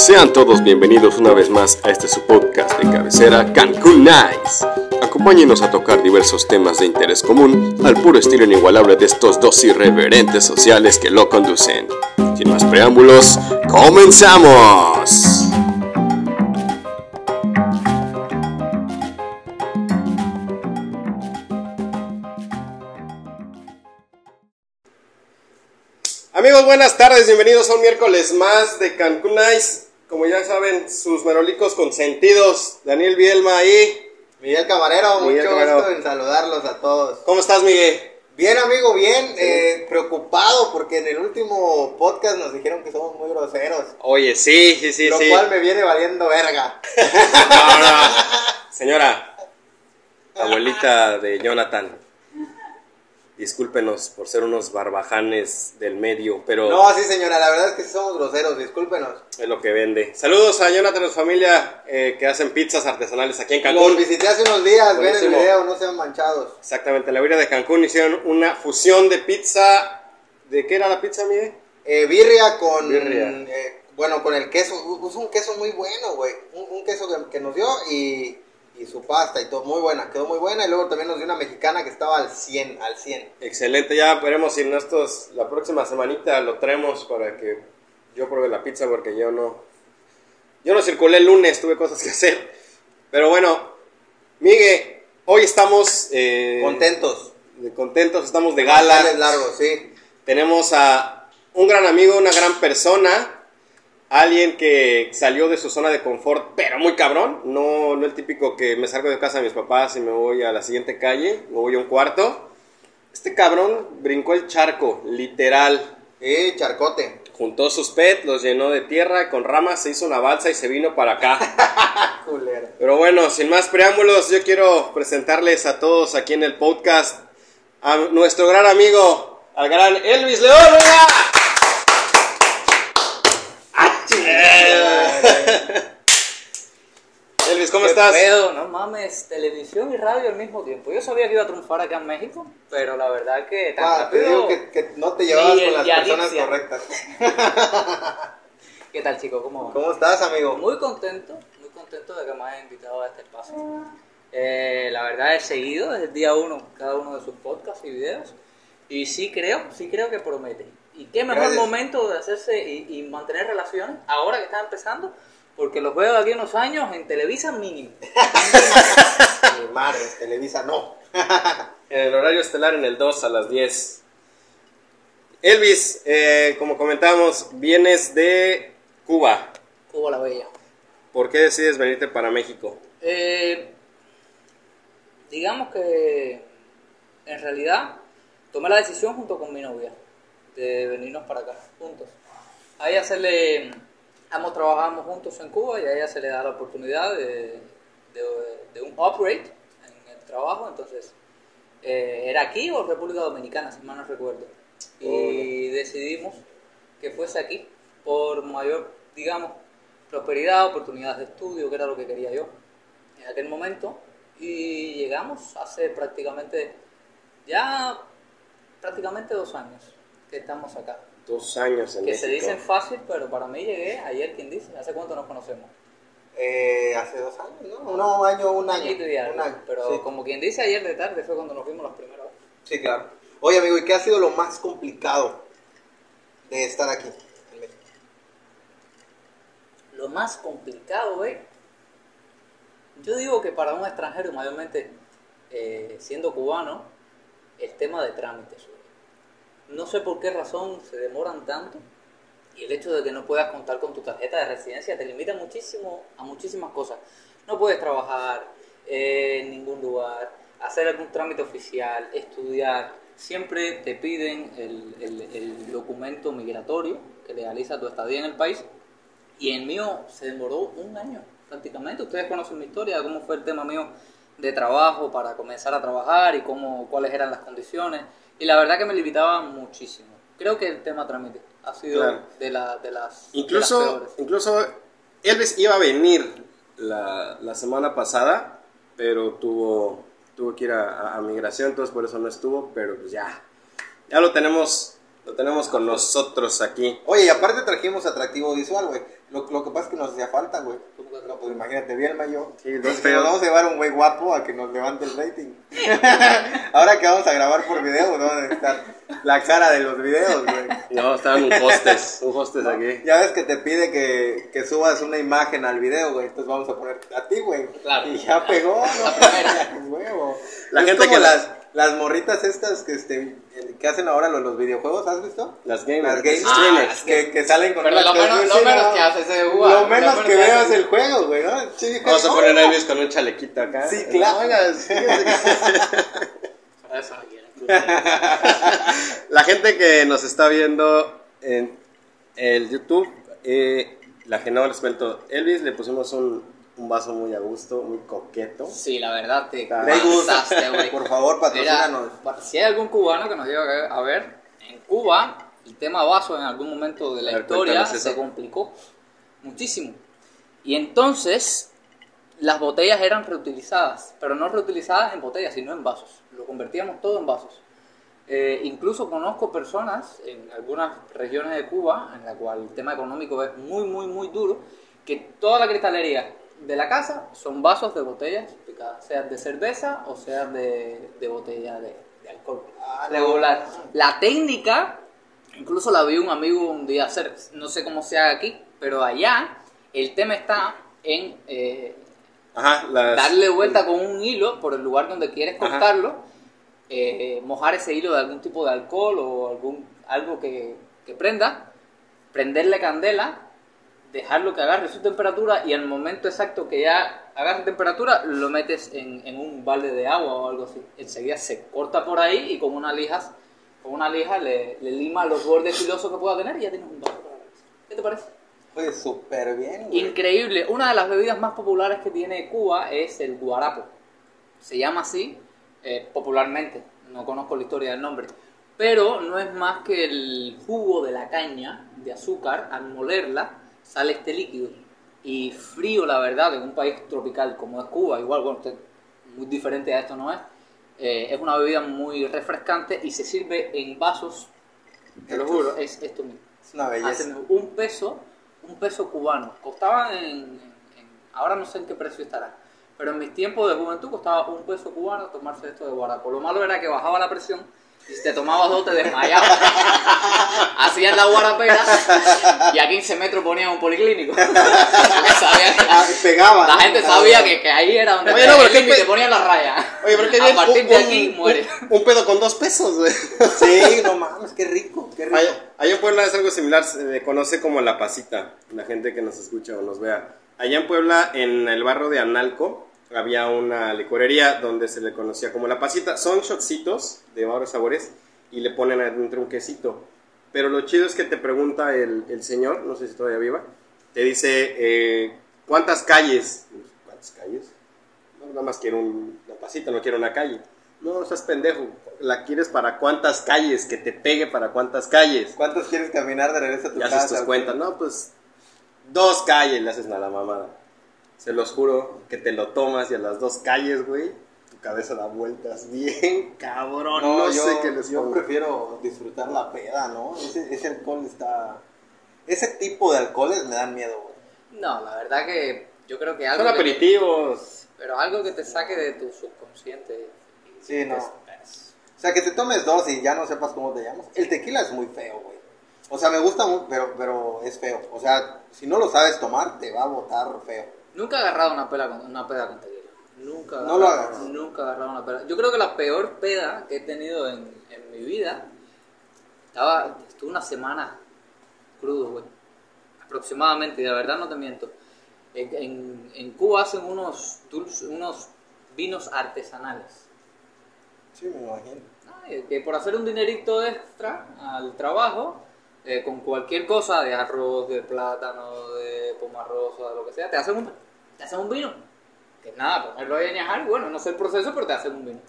Sean todos bienvenidos una vez más a este su podcast de cabecera Cancún Nice. Acompáñenos a tocar diversos temas de interés común al puro estilo inigualable de estos dos irreverentes sociales que lo conducen. Sin más preámbulos, ¡comenzamos! Amigos, buenas tardes, bienvenidos a un miércoles más de Cancún Nice. Como ya saben, sus merolicos consentidos, Daniel Bielma y... Miguel Camarero, Miguel mucho Camarero. gusto en saludarlos a todos. ¿Cómo estás, Miguel? Bien, amigo, bien. eh, preocupado porque en el último podcast nos dijeron que somos muy groseros. Oye, sí, sí, sí, lo sí. cual me viene valiendo verga. No, no. Señora, abuelita de Jonathan, discúlpenos por ser unos barbajanes del medio, pero No, sí, señora, la verdad es que sí somos groseros, discúlpenos. es lo que vende. Saludos a Jonathan y su familia eh, que hacen pizzas artesanales aquí en Los Cancún. visité hace unos días, ven el Buenísimo. video, no sean manchados. Exactamente, en la vida de Cancún hicieron una fusión de pizza. ¿De qué era la pizza, Miguel? Eh, birria con. Birria. eh, bueno, con el queso. Usa un queso muy bueno, güey. Un, un queso que, que nos dio y, y su pasta y todo. Muy buena, quedó muy buena. Y luego también nos dio una mexicana que estaba al 100, al 100. Excelente, ya veremos si en estos, la próxima semanita lo traemos para que yo pruebe la pizza porque yo no, yo no circulé el lunes, tuve cosas que hacer. Pero bueno, Miguel, hoy estamos eh, Contentos. contentos, estamos de gala. Largos, sí. Tenemos a un gran amigo, una gran persona, alguien que salió de su zona de confort, pero muy cabrón. No, no el típico que me salgo de casa de mis papás y me voy a la siguiente calle, me voy a un cuarto. Este cabrón brincó el charco, literal. Y charcote. Juntó sus pets, los llenó de tierra, con ramas se hizo una balsa y se vino para acá. Pero bueno, sin más preámbulos, yo quiero presentarles a todos aquí en el podcast a nuestro gran amigo, al gran Elvis León. ¡venga! Elvis, ¿cómo ¿Qué estás? pedo? No mames, televisión y radio al mismo tiempo. Yo sabía que iba a triunfar acá en México, pero la verdad que tan Ah, te digo que, que no te llevabas con las personas correctas. ¿Qué tal, chicos? ¿Cómo? ¿Cómo estás, amigo? Muy contento, muy contento de que me hayan invitado a este espacio. Eh, la verdad he seguido desde el día uno cada uno de sus podcasts y videos y sí creo, sí creo que promete. Y qué mejor Gracias. momento de hacerse y, y mantener relaciones ahora que está empezando, porque los veo de aquí a unos años en Televisa mínimo. Mi madre, Televisa, no. En el horario estelar en el 2 a las 10. Elvis, eh, como comentábamos, vienes de Cuba. Cuba la Bella. ¿Por qué decides venirte para México? Eh, digamos que en realidad tomé la decisión junto con mi novia de venirnos para acá juntos. A ella se le, ambos trabajamos juntos en Cuba y a ella se le da la oportunidad de, de- de un upgrade en el trabajo, entonces eh, era aquí o República Dominicana, si mal no recuerdo. Y decidimos que fuese aquí por mayor, digamos, prosperidad, oportunidades de estudio, que era lo que quería yo en aquel momento. Y llegamos hace prácticamente, ya prácticamente dos años que estamos acá. Dos años en Que México. se dicen fácil, pero para mí llegué ayer, quien dice, ¿hace cuánto nos conocemos? Eh, hace dos años, ¿no? No, un año, un año. y algo. Un año, Pero sí. como quien dice, ayer de tarde fue cuando nos vimos las primeras veces. Sí, claro. Oye, amigo, ¿y qué ha sido lo más complicado de estar aquí en México? Lo más complicado, ¿eh? Yo digo que para un extranjero, mayormente eh, siendo cubano, el tema de trámites. No sé por qué razón se demoran tanto y el hecho de que no puedas contar con tu tarjeta de residencia te limita muchísimo a muchísimas cosas. No puedes trabajar eh, en ningún lugar, hacer algún trámite oficial, estudiar. Siempre te piden el, el- documento migratorio que legaliza tu estadía en el país y el mío se demoró un año prácticamente. Ustedes conocen mi historia, cómo fue el tema mío de trabajo para comenzar a trabajar y cómo, cuáles eran las condiciones. Y la verdad que me limitaba muchísimo. Creo que el tema trámite ha sido Claro. de, la, de las de las Incluso, peores. incluso Elvis iba a venir la, la semana pasada, pero tuvo, tuvo que ir a, a- a migración, entonces por eso no estuvo, pero pues ya, ya lo tenemos Lo tenemos con nosotros aquí. Oye, y aparte trajimos atractivo visual, güey. Lo, lo que pasa es que nos hacía falta, güey. No, pues imagínate, bien mayor. Sí, dos feos. Vamos a llevar un güey guapo a que nos levante el rating. Ahora que vamos a grabar por video, vamos a necesitar la cara de los videos, güey. No, estaban un hostes, un hostes aquí. Ya ves que te pide que, que subas una imagen al video, güey. Entonces vamos a poner a ti, güey. Claro. Y ya pegó. ¿no? Huevo. La Es gente como que- las, las morritas estas que, este, que hacen ahora los, los videojuegos, ¿has visto? Las gamers, Las gamers. Ah, streamers. las que, que salen con Pero las lo menos- lo así, menos ¿no? que haces es jugar. Lo Lo menos que que veas el juego, güey, ¿no? Sí, dije, Vamos a poner a Elvis con un chalequito acá. Sí, claro. Que-. La gente que nos está viendo en el YouTube, eh, la que no les cuento, Elvis le pusimos un, un vaso muy a gusto, muy coqueto. Sí, la verdad, te pasaste, güey. por favor, Mira, patrocínanos. pa- si hay algún cubano que nos llegue a ver, en Cuba el tema vaso en algún momento de la ver, historia se complicó muchísimo. Y entonces las botellas eran reutilizadas, pero no reutilizadas en botellas, sino en vasos. Lo convertíamos todo en vasos. Eh, incluso conozco personas en algunas regiones de Cuba, en la cual el tema económico es muy, muy, muy duro, que toda la cristalería de la casa son vasos de botellas picadas, sean de cerveza o sean de, de botella de, de alcohol. Ah, no. Luego, la, técnica, incluso la vi un amigo un día hacer, no sé cómo se haga aquí, pero allá el tema está en eh, Ajá, las... darle vuelta con un hilo por el lugar donde quieres cortarlo, eh, mojar ese hilo de algún tipo de alcohol o algún algo que, que prenda, prenderle candela, dejarlo que agarre su temperatura y al momento exacto que ya agarre temperatura lo metes en, en un balde de agua o algo así. Enseguida se corta por ahí y con una lija, con una lija le, le lima los bordes filosos que pueda tener y ya tienes un mesa. ¿Qué te parece? Oye, súper bien, güey. Increíble. Una de las bebidas más populares que tiene Cuba es el guarapo. Se llama así eh, popularmente. No conozco la historia del nombre. Pero no es más que el jugo de la caña de azúcar. Al molerla sale este líquido. Y frío, la verdad, en un país tropical como es Cuba, igual, bueno, usted- muy diferente a esto no es. eh, es una bebida muy refrescante y se sirve en vasos. Te lo juro, es esto mismo. Es una belleza. Hacen un peso, un peso cubano. Costaban en, en- ahora no sé en qué precio estará, pero en mis tiempos de juventud costaba un peso cubano tomarse esto de guarapo. Lo malo era que bajaba la presión si te tomabas dos te desmayabas. Hacías la guarapera y a 15 metros ponían un policlínico. Porque sabían que- Ah, pegaba. la ¿no? gente sabía que, que ahí era donde Oye, no, pero pe- ponían la raya. Oye, pero qué a partir un- de un- aquí muere. Un, un pedo con dos pesos, güey. Sí, no mames, qué rico, qué rico. Allá, allá en Puebla es algo similar, se conoce como la pasita, la gente que nos escucha o nos vea. Allá en Puebla, en el barrio de Analco, había una licorería donde se le conocía como la pasita. Son shotcitos de varios sabores y le ponen adentro un quesito. Pero lo chido es que te pregunta el, el señor, no sé si todavía viva, te dice, eh, ¿cuántas calles? ¿Cuántas calles? No, nada más quiero un- una pasita, no quiero una calle. No, estás pendejo. La quieres para cuántas calles, que te pegue para cuántas calles. ¿Cuántos quieres caminar de regreso a tu casa? haces tus cuentas. No, pues dos calles le haces a la mamada. Se los juro que te lo tomas y a las dos calles, güey, tu cabeza da vueltas bien, cabrón. No, yo, sé qué les yo pongo. prefiero disfrutar la peda, ¿no? Ese, ese alcohol está... Ese tipo de alcoholes me dan miedo, güey. No, la verdad que yo creo que algo Son que aperitivos. Pero algo que te saque de tu subconsciente. Sí, no. Es- O sea, que te tomes dos y ya no sepas cómo te llamas. El tequila es muy feo, güey. O sea, me gusta mucho, pero, pero es feo. O sea, si no lo sabes tomar, te va a botar feo. Nunca he agarrado una peda con, una peda con tequila. Nunca. No lo hagas. Nunca he agarrado una peda. Yo creo que la peor peda que he tenido en, en mi vida estaba. Estuve una semana crudo, güey. Aproximadamente, y de verdad no te miento. En, en- en Cuba hacen unos, dulces, unos vinos artesanales. Sí, me imagino. Ay, que por hacer un dinerito extra al trabajo, eh, con cualquier cosa de arroz, de plátano, de pomarrosa, de lo que sea, te hacen un, te hacen un vino. Que nada, ponerlo ahí a añejar, bueno, no sé el proceso, pero te hacen un vino.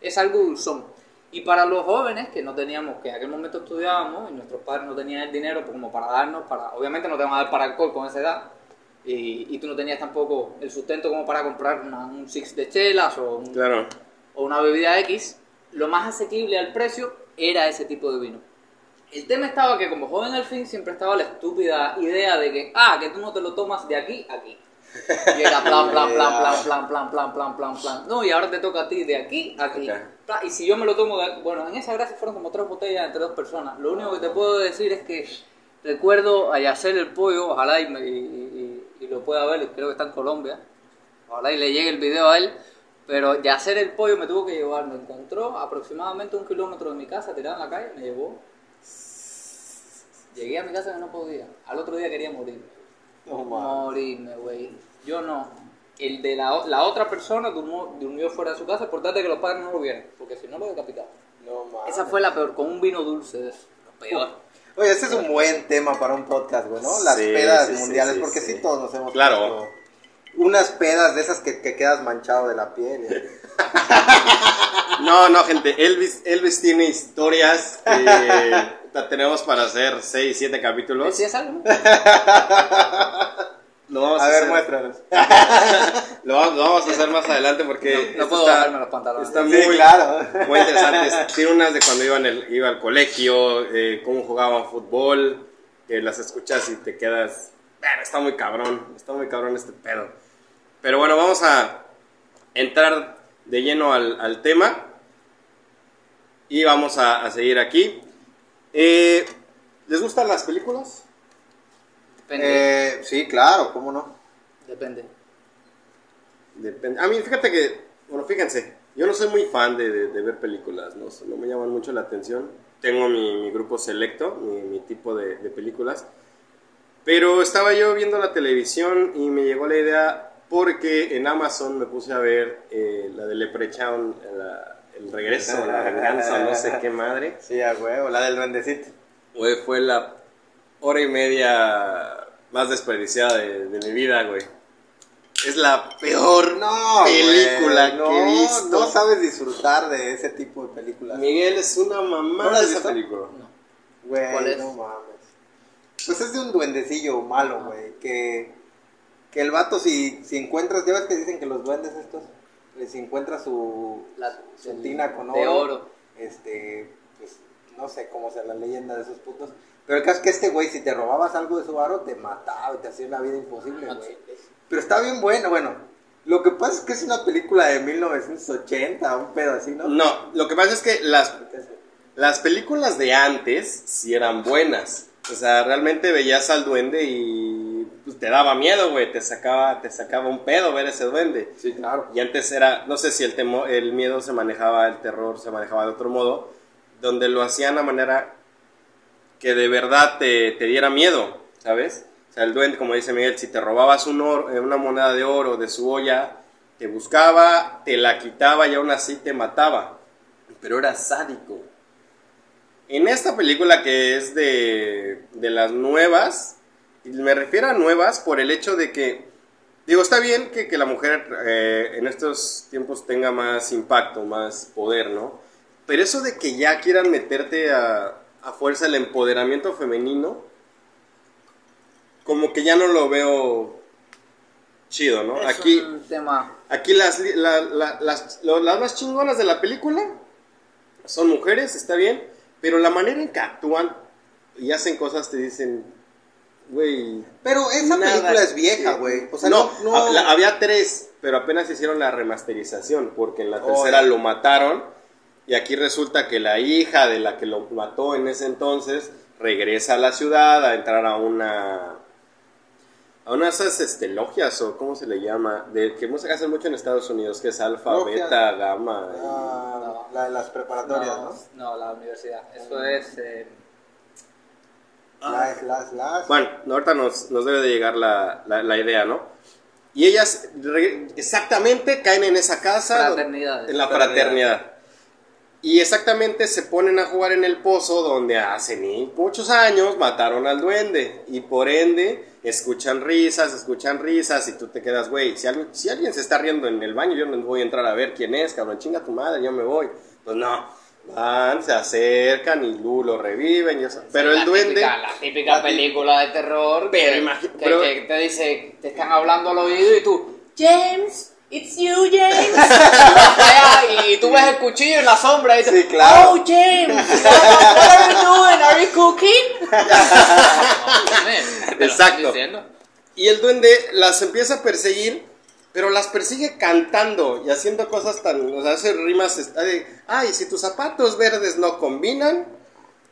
Es algo dulzón. Y para los jóvenes que no teníamos, que en aquel momento estudiábamos y nuestros padres no tenían el dinero como para darnos, para obviamente no te van a dar para alcohol con esa edad, y, y tú no tenías tampoco el sustento como para comprar una- un six de chelas o un, Claro. o una bebida X, lo más asequible al precio era ese tipo de vino. El tema estaba que como joven al fin siempre estaba la estúpida idea de que, ah, que tú no te lo tomas de aquí a aquí. Y era plan, plan, plan, plan, plan, plan, plan, plan, plan, plan. No, y ahora te toca a ti de aquí a aquí. Y si yo me lo tomo de Bueno, en esa gracia fueron como tres botellas entre dos personas. Lo único que te puedo decir es que recuerdo a Yacer el pollo, ojalá y, me- y- y- y lo pueda ver, creo que está en Colombia. Ojalá y le llegue el video a él. Pero Yacer el pollo me tuvo que llevar. Me encontró aproximadamente un kilómetro de mi casa, tirado en la calle, me llevó. Llegué a mi casa que no podía. Al otro día quería morir. No mames. Morirme, güey. Yo no. El de la, la otra persona durmió, durmió fuera de su casa por tal de que los padres no lo vieran. Porque si no lo decapitaban. No mames. Esa fue la peor, con un vino dulce de eso. Lo peor. Oye, ese es un buen tema para un podcast, güey, ¿no? Las Sí, pedas sí, mundiales, sí, porque sí. sí. todos nos hemos Claro. Unas pedas de esas que, que quedas manchado de la piel. ¿eh? No, no, gente. Elvis, Elvis tiene historias que la tenemos para hacer 6, 7 capítulos. ¿Sí es algo? Lo vamos a, A ver, hacer, muéstranos. Lo, vamos- lo vamos a hacer más adelante porque No- puedo está, bajarme los pantalones. está Sí, muy, claro. muy interesante. Tiene unas de cuando iba, en el- iba al colegio, eh, cómo jugaban fútbol, que las escuchas y te quedas... "Bueno, está muy cabrón, está muy cabrón este pedo. Pero bueno, vamos a entrar de lleno al, al tema y vamos a, a seguir aquí. Eh, ¿Les gustan las películas? Depende. Eh, sí, claro, ¿cómo no? Depende. Depende. A mí, fíjate que, bueno, fíjense, yo no soy muy fan de, de- de ver películas, ¿no? no me llaman mucho la atención. Tengo mi, mi grupo selecto, mi, mi tipo de, de películas. Pero estaba yo viendo la televisión y me llegó la idea porque en Amazon me puse a ver eh, la de Leprechaun, la- el regreso, la venganza, no sé qué madre. Sí, a huevo, la del duendecito. Güey, fue la hora y media más desperdiciada de, de mi vida, güey. Es la peor No, película güey, no, que he visto. No sabes disfrutar de ese tipo de películas. Miguel es una mamá ¿No la has de esa película. No. Güey, ¿Cuál es? no mames. Pues es de un duendecillo malo, güey. Que, que el vato, si, si encuentras, ya ves que dicen que los duendes estos, si encuentras su, La- su el- tina con oro, de oro. este, pues no sé cómo sea la leyenda de esos putos. Pero el caso es que este güey, si te robabas algo de su aro, te mataba y te hacía una vida imposible, No, güey. Pero está bien bueno, bueno. Lo que pasa es que es una película de 1980, un pedo así, ¿no? No, lo que pasa es que las, las películas de antes sí eran buenas. O sea, realmente veías al duende y pues, te daba miedo, güey. Te sacaba, te sacaba un pedo ver ese duende. Sí, claro. Y antes era, no sé si el, temo, el miedo se manejaba, el terror se manejaba de otro modo, donde lo hacían a manera que de verdad te, te diera miedo, ¿sabes? O sea, el duende, como dice Miguel, si te robabas un oro- eh, una moneda de oro de su olla, te buscaba, te la quitaba y aún así te mataba. Pero era sádico. En esta película que es de, de las nuevas, y me refiero a nuevas por el hecho de que Digo, está bien que, que la mujer eh, en estos tiempos tenga más impacto, más poder, ¿no? Pero eso de que ya quieran meterte a, a fuerza el empoderamiento femenino, como que ya no lo veo chido, ¿no? es Aquí, un tema. aquí las, la- la- las, lo- las más chingonas de la película son mujeres, está bien, pero la manera en que actúan y hacen cosas te dicen, güey, Pero esa Nada película es vieja, güey. O sea, no, no, no- la- había tres, pero apenas hicieron la remasterización, porque en la Oh, tercera lo mataron, y aquí resulta que la hija de la que lo mató en ese entonces regresa a la ciudad a entrar a una a una de esas este, logias o cómo se le llama, de que se hace mucho en Estados Unidos, que es alfa, Logia. beta, gamma. y- Ah, la de las preparatorias, ¿no? No, no, la universidad. Eso es. eh, Las, las, las. Bueno, ahorita nos, nos debe de llegar la, la- la idea, ¿no? Y ellas re- exactamente caen en esa casa. Fraternidades. En la fraternidad. Y exactamente se ponen a jugar en el pozo donde hace ni muchos años mataron al duende. Y por ende escuchan risas, escuchan risas y tú te quedas, güey, si alguien, si alguien se está riendo en el baño, yo no voy a entrar a ver quién es, cabrón, chinga tu madre, yo me voy. Pues no, van, se acercan y Lu lo reviven y eso. Pero la el duende... Típica, la típica película de terror. Pero que, que- pero- que te dice, te están hablando al oído y tú, James, it's you, James. y tú ves el cuchillo en la sombra y tú, Sí, claro. oh, James, what, are you doing? Are you estoy Exacto. Y el duende las empieza a perseguir, pero las persigue cantando y haciendo cosas tan. O sea, hace rimas. de, Ay, si tus zapatos verdes no combinan,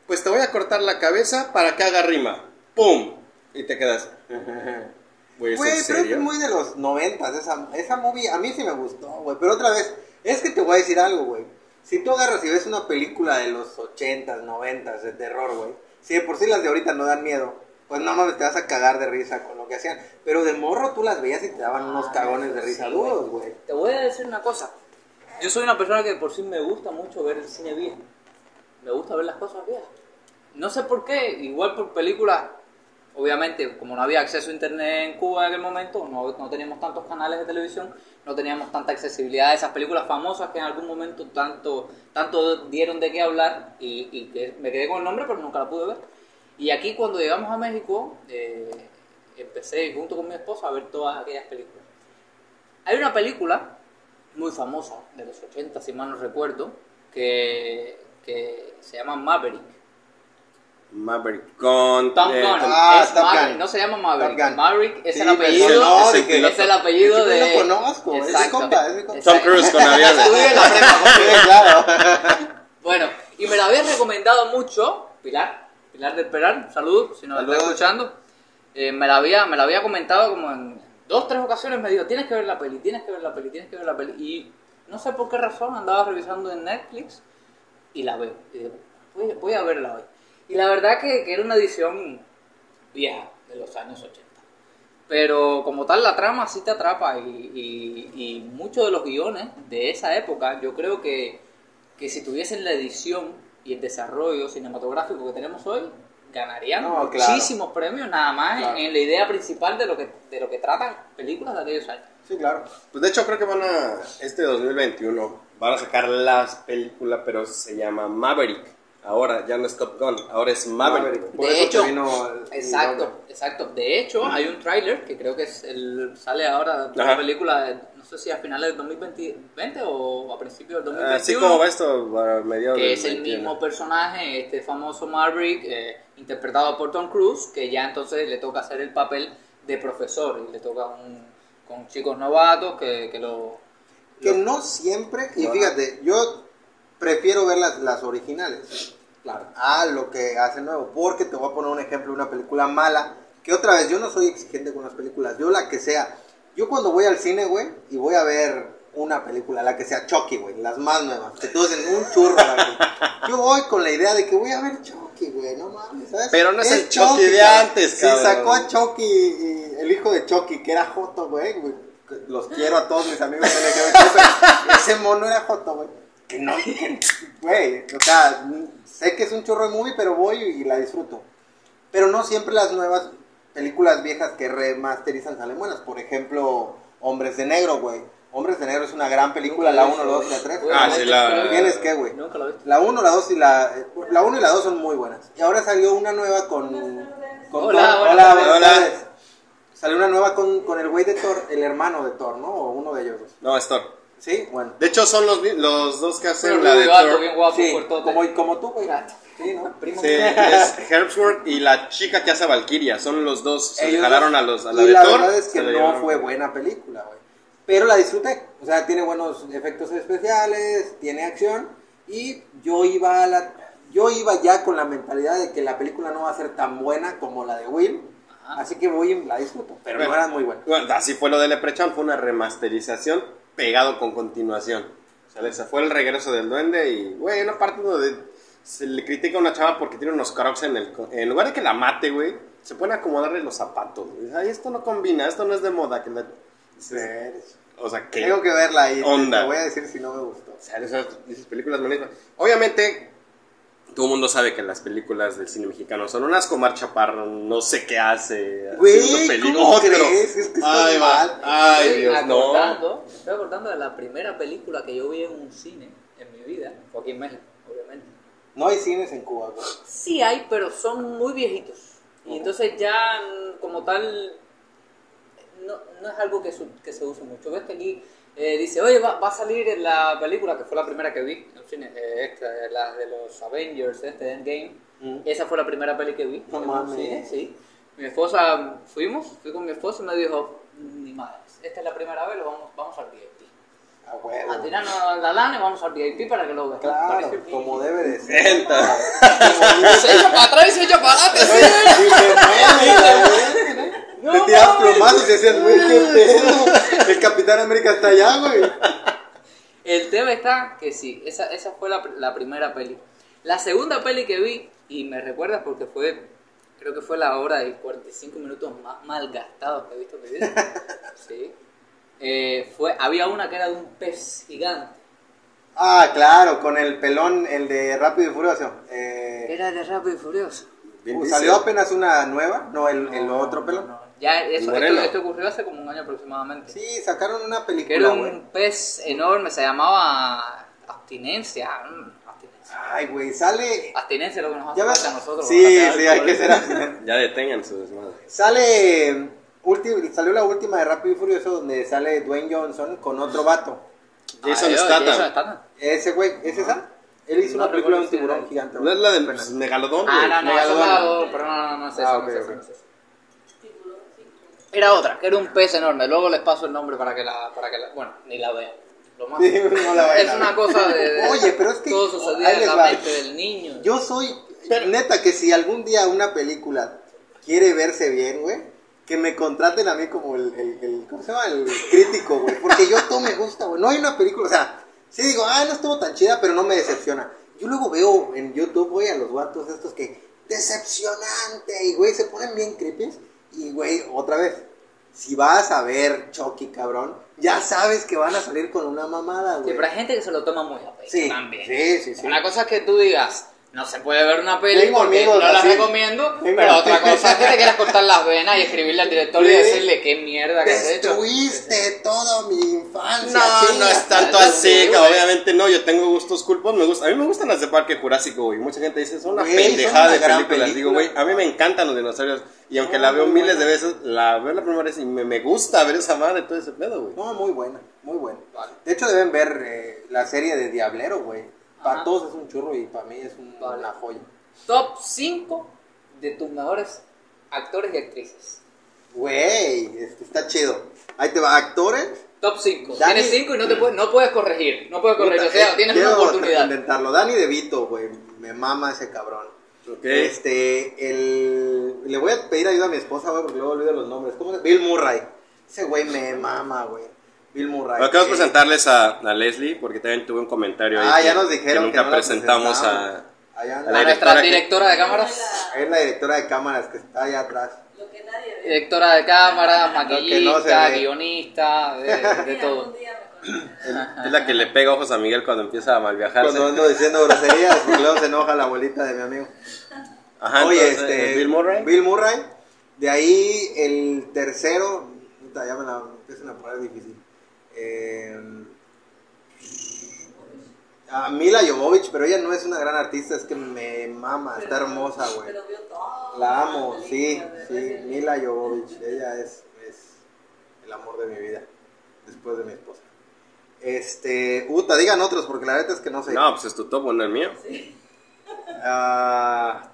pues te voy a cortar la cabeza para que haga rima. ¡Pum! Y te quedas. Güey, ¿es Güey, en pero es muy de los noventas esa, esa movie. A mí sí me gustó, güey. Pero otra vez, es que te voy a decir algo, güey. Si tú agarras y ves una película de los ochentas, noventas de terror, güey. Si de por sí las de ahorita no dan miedo, pues no mames, te vas a cagar de risa con lo que hacían. Pero de morro tú las veías y te daban unos cagones de risa Sí, duros, güey. Te voy a decir una cosa. Yo soy una persona que por sí me gusta mucho ver el cine viejo. Me gusta ver las cosas viejas. No sé por qué, igual por películas. Obviamente, como no había acceso a internet en Cuba en aquel momento, no, no teníamos tantos canales de televisión, no teníamos tanta accesibilidad a esas películas famosas que en algún momento tanto, tanto dieron de qué hablar y, y que me quedé con el nombre, pero nunca la pude ver. Y aquí cuando llegamos a México, eh, empecé junto con mi esposa a ver todas aquellas películas. Hay una película muy famosa de los 80, si mal no recuerdo, que, que se llama Maverick. Maverick con. Tom eh, Gunn. Tom- Ah, es Top Maverick, Gun. no se llama Maverick. Maverick es Sí, el apellido. no, de es, que- es el apellido de. lo conozco, ese Exacto. compa, ese compa. Tom. Cruise con aviones. Estudié en la prepa con claro. Bueno, y me la había recomendado mucho, Pilar, Pilar del Peral, saludos, si nos está escuchando. Eh, me, la había, me la había comentado como en dos, tres ocasiones, me dijo, tienes que ver la peli, tienes que ver la peli, tienes que ver la peli. Y no sé por qué razón andaba revisando en Netflix y la veo. Y digo, voy, voy a verla hoy. Y la verdad que, que era una edición vieja, de los años 80. Pero como tal la trama sí te atrapa y, y, y muchos de los guiones de esa época yo creo que, que si tuviesen la edición y el desarrollo cinematográfico que tenemos hoy ganarían No, claro. muchísimos premios nada más Claro. en, en la idea principal de lo que de lo que tratan películas de aquellos años. Sí, claro. Pues de hecho creo que van a, este 2021, van a sacar las películas, pero se llama Maverick. Ahora ya no es Top Gun, ahora es Maverick. Maverick. Por de eso hecho, vino exacto, nombre. exacto. De hecho, hay un tráiler que creo que es el, sale ahora de la película, de- no sé si a finales del 2020 o a principios del 2021. Así como va esto, a mediados que del es el 21. mismo personaje, este famoso Maverick, eh, interpretado por Tom Cruise, que ya entonces le toca hacer el papel de profesor y le toca un, con chicos novatos que, que lo... Que lo- no siempre, y fíjate, yo prefiero ver las, las originales. Claro. a lo que hace nuevo. Porque te voy a poner un ejemplo de una película mala. Que otra vez, yo no soy exigente con las películas. Yo la que sea. Yo cuando voy al cine, güey, y voy a ver una película, la que sea Chucky, güey, las más nuevas. Que todos en un churro, güey. Yo voy con la idea de que voy a ver Chucky, güey, no mames, ¿sabes? Pero no es el Chucky de antes, cabrón. sacó a Chucky, y el hijo de Chucky, que era Joto, güey, güey. Los quiero a todos mis amigos LGBT, pero ese mono era Joto, güey. Que no, güey, o sea, sé que es un chorro de movie, pero voy y la disfruto. Pero no siempre las nuevas películas viejas que remasterizan salen buenas. Por ejemplo, Hombres de Negro, güey. Hombres de Negro es una gran película, la 1, la 2 y la 3. Ah, sí, la- ¿Tienes qué, güey? Nunca lo he visto. La 1, la 2 y la... La 1 y la 2 son muy buenas. Y ahora salió una nueva con... con Hola, Thor. hola, hola. Salió una nueva con, con el güey de Thor, el hermano de Thor, ¿no? O uno de ellos dos. No, es Thor. ¿Sí? Bueno. De hecho son los, los dos que hacen la de alto, Thor. bien guapo, Sí, como, como tú, güey. Sí, ¿no? Primo. Sí, es Hemsworth y la chica que hace Valkyria. Son los dos. Se Ellos jalaron dos. a, los, a la y de la Thor. verdad es que la no llevaron. fue buena película, güey. Pero la disfruté. O sea, tiene buenos efectos especiales, tiene acción. Y yo iba a la. Yo iba ya con la mentalidad de que la película no va a ser tan buena como la de Will. Ajá. Así que voy y la disfruto. Pero Bueno. no eran muy buenas. Bueno, así fue lo de Leprechaun. Fue una remasterización pegado con continuación. O sea, ese fue el regreso del duende y, güey, una parte donde se le critica a una chava porque tiene unos crocs en el... En lugar de que la mate, güey, se a acomodarle los zapatos. Ay, esto no combina, esto no es de moda. Que la... O sea, que... Tengo que verla ahí. Onda. Te voy a decir si no me gustó. O sea, esas, esas películas malísimas. Obviamente, todo el mundo sabe que las películas del cine mexicano son unas Omar Chaparro, no sé qué hace. Güey, haciendo peli- ¿cómo Otro. crees? Es que estás Ay, mal. Ay, estoy Dios, no. acordando, estoy acordando de la primera película que yo vi en un cine en mi vida, fue aquí en México, obviamente. No hay cines en Cuba. Sí hay, pero son muy viejitos. Y entonces ya como tal no, no es algo que, su- que se use mucho. Ves que aquí eh, dice, oye, va, va a salir la película, que fue la primera que vi en el cine, eh, esta, la de los Avengers, este Endgame. Mm. Esa fue la primera peli que vi. No mames. Sí, sí. Mi esposa, fuimos, fui con mi esposa y me dijo, ni madre, esta es la primera vez, lo vamos, vamos al VIP. A huevo. A tirarnos la lana y vamos al VIP para que lo veas. Claro, Parece como debe de ser. Se echa para atrás y se echa para adelante, sí. Y se mueve, güey. Te tiras y. El Capitán América está allá, güey. El tema está que sí, esa, esa fue la, la primera peli. La segunda peli que vi, y me recuerdas porque fue, creo que fue la hora de 45 minutos más mal gastados que he visto en mi vida. Sí. Eh, fue, había una que era de un pez gigante. Ah, claro, con el pelón, el de Rápido y Furioso. Eh, Era de Rápido y Furioso. Bien uh. ¿Salió apenas una nueva? No, el, el otro pelón. No, ya eso, esto, esto ocurrió hace como un año aproximadamente. Sí, sacaron una Que era película, un pez enorme, se llamaba abstinencia. mm, abstinencia. Ay, güey, sale... Abstinencia es lo que nos hace Ya falta a nosotros. Sí, sí, hay que ser así. Ya detengan su desmadre. Sale... ulti- salió la última de Rápido y Furioso donde sale Dwayne Johnson con otro vato. Jason Ah, Statham. Jason Statham. Ese güey, ¿es esa? Él hizo No una película de un tiburón gigante. ¿No es la del megalodón? Ah, no, no, pero no, no, no Ah, no no es esa. Era otra, que era un pez enorme. Luego les paso el nombre para que la, para que la, bueno, ni la vean. Lo más. Sí, no la vayan es una cosa de, de- Oye, pero es que- todo ahí sucedía en les la mente del niño. Yo soy, neta, que si algún día una película quiere verse bien, güey, que me contraten a mí como el, el, el- ¿cómo se llama? El crítico, güey, porque yo todo me gusta, güey. No hay una película, o sea, sí digo, ah, no estuvo tan chida, pero no me decepciona. Yo luego veo en YouTube, güey, a los guatos estos que, decepcionante, y güey, se ponen bien creepy. Y, güey, otra vez, si vas a ver Chucky, cabrón, ya sabes que van a salir con una mamada, Sí, güey. pero hay gente que se lo toma muy a pecho Sí, también. sí, sí, sí. Una cosa es que tú digas, no se puede ver una peli Tengo porque amigos no la así. recomiendo, Tengo pero otra cosa es que te quieras cortar las venas y escribirle al director y decirle qué mierda que has hecho. Destruiste toda mi infancia. No, no es tanto Sí, así, güey. obviamente no, yo tengo gustos culpos, me gusta, a mí me gustan las de Parque Jurásico, güey, mucha gente dice, son una Güey, son pendejada una de gran películas, digo, güey, película. a mí me encantan los dinosaurios, y aunque No, la veo miles de veces, la veo la primera vez y me, me gusta ver esa madre, todo ese pedo, güey. No, muy buena, muy buena. Vale. De hecho, deben ver eh, la serie de Diablero, güey. Para Ajá. todos es un churro y para mí es un- Vale. una joya. Top 5 de tus mejores actores y actrices. Güey, este, está chido. Ahí te va, actores. Top 5. Dani- Tienes 5 y no, te puedes, no puedes corregir. No puedes corregir. Puta, O sea, tienes quiero una oportunidad. intentarlo. Dani DeVito, güey. Me mama ese cabrón. Este, el... Le voy a pedir ayuda a mi esposa, güey, porque luego olvido los nombres. ¿Cómo se Bill Murray. Ese güey me mama, güey. Bill Murray. Bueno, queremos Eh, presentarles a, a Leslie, porque también tuve un comentario ahí Ah, que- ya nos dijeron que que nunca no presentamos a... Allá la A nuestra directora que- de cámaras. Es la directora de cámaras que está allá atrás. Lo que nadie ve. Directora de cámaras, que no maquillista, guionista, de, todo. Es la que le pega ojos a Miguel cuando empieza a malviajarse. Cuando ando diciendo groserías, porque luego se enoja la abuelita de mi amigo. Ajá, Oye, entonces, este. Bill Murray. Bill Murray. De ahí el tercero. Ya me la empiezan a poner difícil. Eh, a Mila Jovovich, pero ella no es una gran artista, es que me mama, está hermosa, güey. La amo, la sí, sí. Mila Jovovich, ella es, es el amor de mi vida, después de mi esposa. Este, puta, digan otros, porque la neta es que no sé. No, pues es tu top, no el mío. Ah,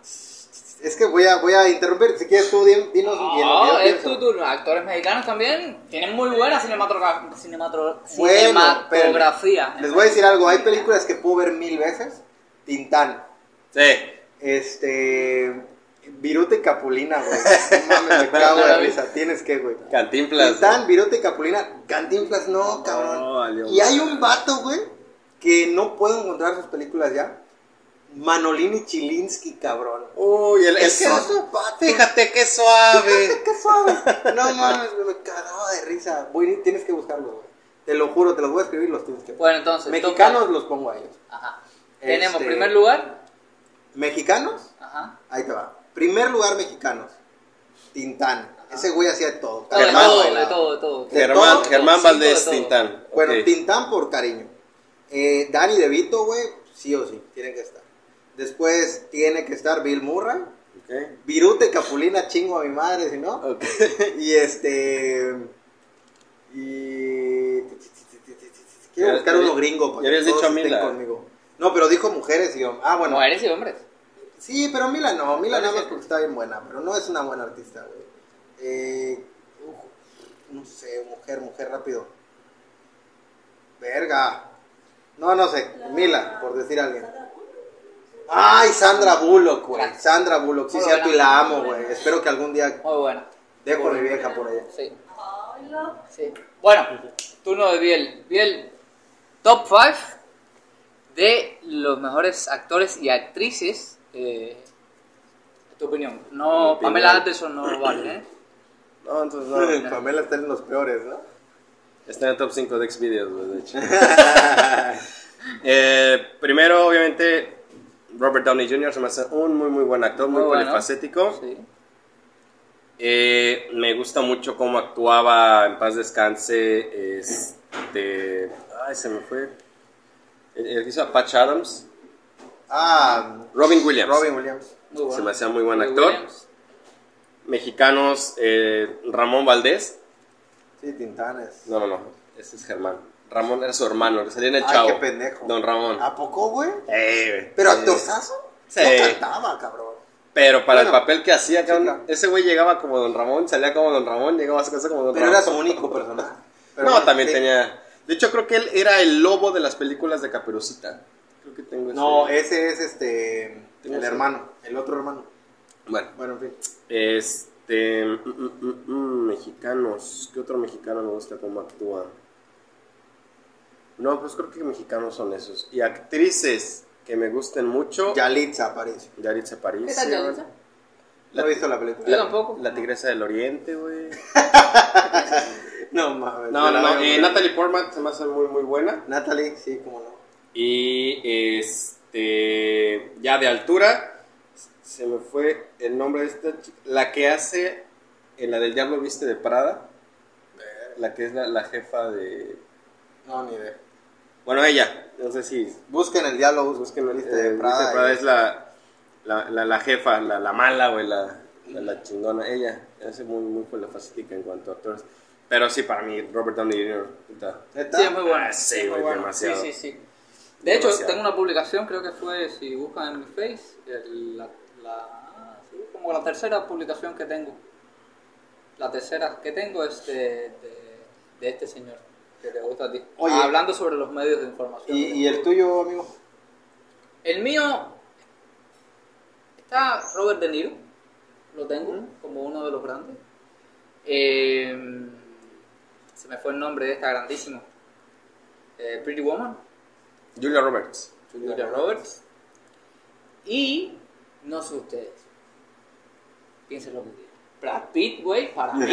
es que voy a, voy a interrumpir, si quieres tú, din- dinos bien. lo que yo No, es tu turno. Actores mexicanos también tienen muy buena cinematogra- cinematro- Bueno, cinematografía. Les voy a decir algo, hay películas que puedo ver mil veces. Tintán, Sí. este, Viruta y Capulina, güey. No mames, me cago de risa, tienes que, güey. Cantinflas. Tintán, Viruta y Capulina, Cantinflas, no, cabrón. No, valió y hay un vato, güey, que no puedo encontrar sus películas ya. Manolini Chilinsky, cabrón. Uy, el, el Esos que- vatos. Fíjate qué suave. Qué suave. No mames, me cagaba de risa. Voy- tienes que buscarlos, güey. Te lo juro, te los voy a escribir, los tienes que Bueno, entonces. Mexicanos los pongo a ellos. Ajá. Tenemos Este- primer lugar. ¿Mexicanos? Ajá. Ahí te va. Primer lugar, mexicanos. Tintán. Ese güey hacía de todo. De Germán, todo, de todo, de todo. De Germán, todo, Germán de Valdés todo. Tintán. Bueno, Ok. Tintán por cariño. Eh, Danny DeVito, güey, sí o sí, tiene que estar. Después tiene que estar Bill Murray. Ok. Virute Capulina, chingo a mi madre, si no. Y este. Y. Quiero Ya- buscar ya- uno gringo para ya habías que todos dicho a estén Mila. conmigo. No, pero dijo mujeres y yo. Ah, bueno. Mujeres y hombres. Sí, pero Mila no, Mila ¿Cuál nada es más porque está bien buena, pero no es una buena artista, güey. Eh, uf, no sé, mujer, mujer, rápido. Verga. No, no sé, Mila, por decir a alguien. Ay, Sandra Bullock, güey. Sandra Bullock, sí, Muy cierto, y la amo, güey. Espero que algún día Muy buena. dejo a mi vieja por ella. Sí, no. sí. Bueno, turno de Biel. Biel, top 5 de los mejores actores y actrices. Eh, tu opinión. No, Mi opinión. Pamela Anderson no vale, ¿eh? No, entonces no. Pamela está en los peores, ¿no? Está en el top 5 de Xvideos, de hecho. Eh, primero, obviamente, Robert Downey Jr. se me hace un muy, muy buen actor, muy, Muy bueno. polifacético. Sí. Eh, me gusta mucho cómo actuaba, en paz descanse, este... Ay, se me fue. El, el que hizo a Patch Adams. Ah, Robin Williams. Robin Williams. Muy bueno. Se me hacía muy buen actor. Williams. Mexicanos, eh, Ramón Valdés. Sí, Tintanes. No, no, no, ese es Germán. Ramón era su hermano, que salía en el Ay, chavo. qué pendejo. Don Ramón. ¿A poco, güey? Eh, Pero sí. actorzazo. Sí. No cantaba, cabrón. Pero para Bueno, el papel que hacía, cabrón, claro. ese güey llegaba como Don Ramón, salía como Don Ramón, llegaba a su casa como Don Pero Ramón. era su único personaje. Pero no, bueno, también sí. tenía. De hecho, creo que él era el lobo de las películas de Caperucita. Creo que tengo ese. No, ese es este. Tengo El ese. hermano. El otro hermano. Bueno, Bueno, en fin. este. mm, mm, mm, mm, mexicanos. ¿Qué otro mexicano me gusta cómo actúa? No, pues creo que mexicanos son esos. Y actrices que me gusten mucho. Yalitza aparece. Yaritza París. ¿Qué tal, Yalitza? ¿No he visto la película? Yo tampoco. La tigresa del oriente, güey. No mames. No, no, la no. eh. Natalie Portman se me hace muy, muy buena. Natalie, sí, cómo no. Y este. Ya de altura. Se me fue el nombre de esta chica. La que hace. En la del Diablo Viste de Prada. La que es la, la jefa de. No, ni idea. Bueno, ella. No sé si. Busquen el diálogo, Busquen el el de Prada. de Prada. y- Es la, la, la, la jefa, la, la mala, güey. La, la, la chingona. Ella. Hace muy, muy polifacética en cuanto a actores. Pero sí, para mí, Robert Downey Jr. ¿Neta? Sí, es muy buena. Ah, sí, es muy güey, buena. demasiado. Sí, sí, sí. De hecho, Demasiado. tengo una publicación, creo que fue, si buscan en mi face, el- la, la- como la tercera publicación que tengo. La tercera que tengo es de, de, de este señor, que te gusta a ti. Oye. Hablando sobre los medios de información. ¿Y, y el tuyo, amigo? El mío está Robert De Niro, lo tengo como uno de los grandes. Eh, se me fue el nombre de esta grandísima. Eh, Pretty Woman, Julia Roberts. Julia Roberts. Y no sé ustedes, piensen lo que quieran. Brad Pitt, güey, para mí.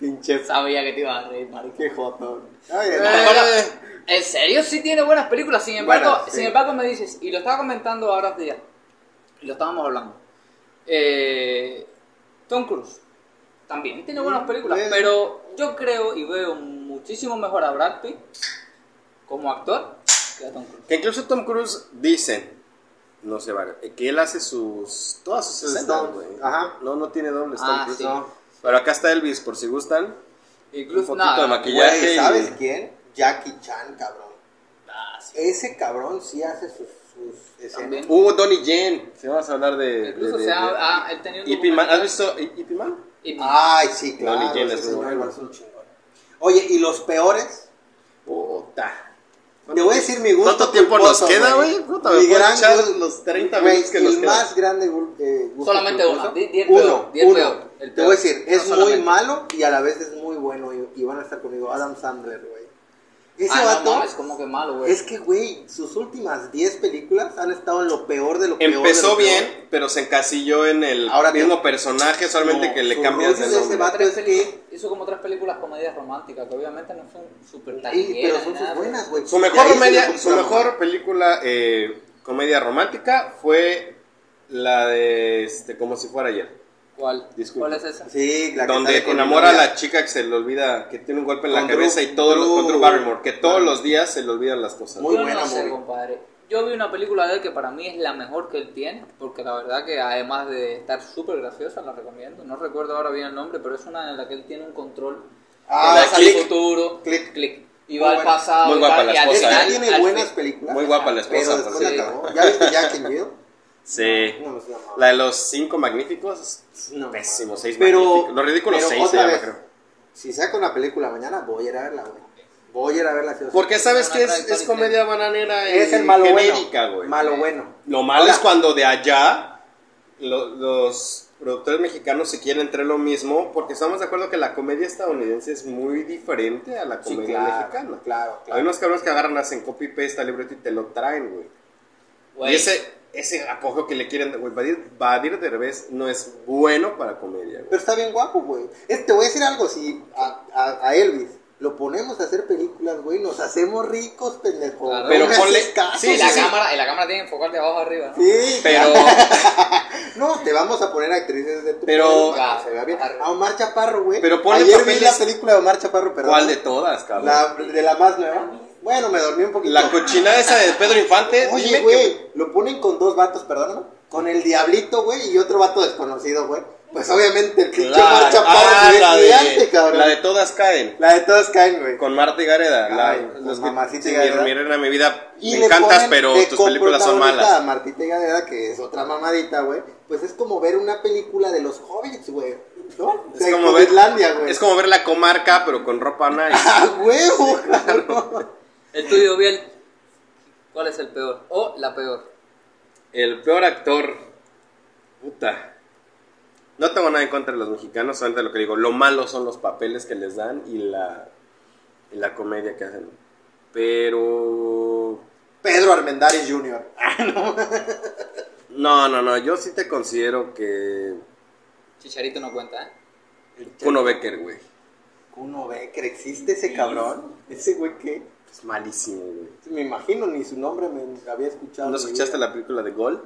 Pinche. Sabía que te iba a reír, marico. Qué Eh, bueno, en serio sí tiene buenas películas, sin embargo, sí. sin embargo me dices, y lo estaba comentando ahora hace días, y lo estábamos hablando. Eh, Tom Cruise también tiene buenas películas, pero yo creo y veo muchísimo mejor a Brad Pitt como actor que a Tom Cruise. Que incluso Tom Cruise dice, no sé, vale, que él hace sus, todas sus escenas, güey. ajá. No, no tiene dobles Ah, Cruise. sí. No. Pero acá está Elvis, por si gustan. Incluso Un poquito de maquillaje. Güey, y- ¿sabes quién? Jackie Chan, cabrón. ah, sí. Ese cabrón sí hace sus, escenas. También. Hubo Donnie Yen, si vamos a hablar de... Incluso de, se de- él tenía un Man. ¿Has visto I- Ip Man? Ip- Ay, sí, claro. Donnie ese es muy señor bueno. Oye, ¿y los peores? Puta. Te voy a decir mi gusto. ¿Cuánto tiempo nos culposo, queda, güey? Mi gran los 30 Güey, minutos que nos el quedan. más grande eh, gusto Solamente culposo. uno, di- di el uno, peor, peor, el Te voy a decir, No es muy solamente. malo y a la vez es muy bueno y, y van a estar conmigo. Adam Sandler, güey. Ese Ah, vato no mames, como que malo, güey. es que, güey, sus últimas 10 películas han estado en lo peor de lo peor. de Empezó peor. bien, pero se encasilló en el Ahora mismo te- personaje, solamente No, que le cambias de ese nombre. vato Tres es que- Hizo como tres películas comedias románticas, que obviamente no son súper Sí, taquilleras. pero son ni sus nada, buenas, güey. Su mejor, comedia, su mejor película eh, comedia romántica fue la de este, Como si fuera ayer. ¿Cuál? Disculpe. ¿Cuál es esa? Sí, la que donde enamora a la chica que se le olvida, que tiene un golpe en la Con cabeza Drew- y todo lo, Drew- con Drew Barrymore, que todos los días se le olvidan las cosas. Muy Yo buena no sé, compadre. Yo vi una película de él que para mí es la mejor que él tiene, porque la verdad que además de estar súper graciosa, la recomiendo. No recuerdo ahora bien el nombre, pero es una en la que él tiene un control. Ah, al Click. futuro. Click. Click. Y va al pasado. Muy guapa la esposa, ¿eh? tiene buenas películas. Muy guapa la esposa, Pero por después cagó. ¿Ya viste Jack and Jill? Sí. No, se. La de los cinco magníficos, No, pésimo, seis Pero- magníficos. Los ridículos pero seis se otra llama, vez, creo. Si saca una película mañana, voy a ir a verla, güey. Voy a ir a verla. sí sí. Porque sabes que es, es comedia bananera y es el malo genérica, bueno. güey. Malo bueno. Lo malo es cuando de allá lo- los productores mexicanos se quieren entre lo mismo, porque estamos de acuerdo que la comedia estadounidense es muy diferente a la Sí, comedia claro, mexicana. claro, claro. Hay unos cabrones que agarran, hacen copy paste al libreto y te lo traen, güey. Güey, Y ese, ese apogeo que le quieren, güey, Badir, Badir Derbez no es bueno para comedia, güey. Pero está bien guapo, güey. Es- Te voy a decir algo, si a, a- a Elvis lo ponemos a hacer películas, güey, nos hacemos ricos, pendejo. Claro. Pero ponle- caso, sí, la sí, cámara, y la cámara tiene que enfocar de abajo arriba, ¿no? Sí, Pero, No, te vamos a poner actrices de tu Pero- se vea bien. Claro. A Omar Chaparro, güey. Pero ponle Ayer vi la película de Omar Chaparro, perdón. ¿cuál de todas, cabrón? La, de la más nueva. Bueno, me dormí un poquito. La cochinada esa de Pedro Infante, Oye, güey, que... lo ponen con dos vatos, perdóname. Con el Diablito, güey, y otro vato desconocido, güey. Pues obviamente el pinche. Omar Chaparro Ah, la gigante, de, cabrón. la de todas caen. La de todas caen, güey. Con Marta y Gareda. La, Ay, con los que- Mamacita y sí, Gareda. mi reina, mi vida, Y me encantas, pero tus películas son A malas. Martita Gareda, que es otra mamadita, güey. Pues es como ver una película de los hobbits, güey. ¿No? O Es sea, como, ver, güey. es como ver la comarca, pero con ropa nice. ¡Ah, huevo! El tuyo, Biel. ¿Cuál es el peor? O la peor. El peor actor. Puta. No tengo nada en contra de los mexicanos, solamente lo que digo. Lo malo son los papeles que les dan y la, y la comedia que hacen. Pero. Pedro Armendáriz Jr. No, no, no. Yo sí te considero que. Chicharito no cuenta, ¿eh? Kuno Becker, güey. Kuno Becker, ¿existe ese cabrón? ¿Ese güey qué? Es malísimo, güey. Me imagino, ni su nombre me había escuchado. ¿No escuchaste la película de Gol?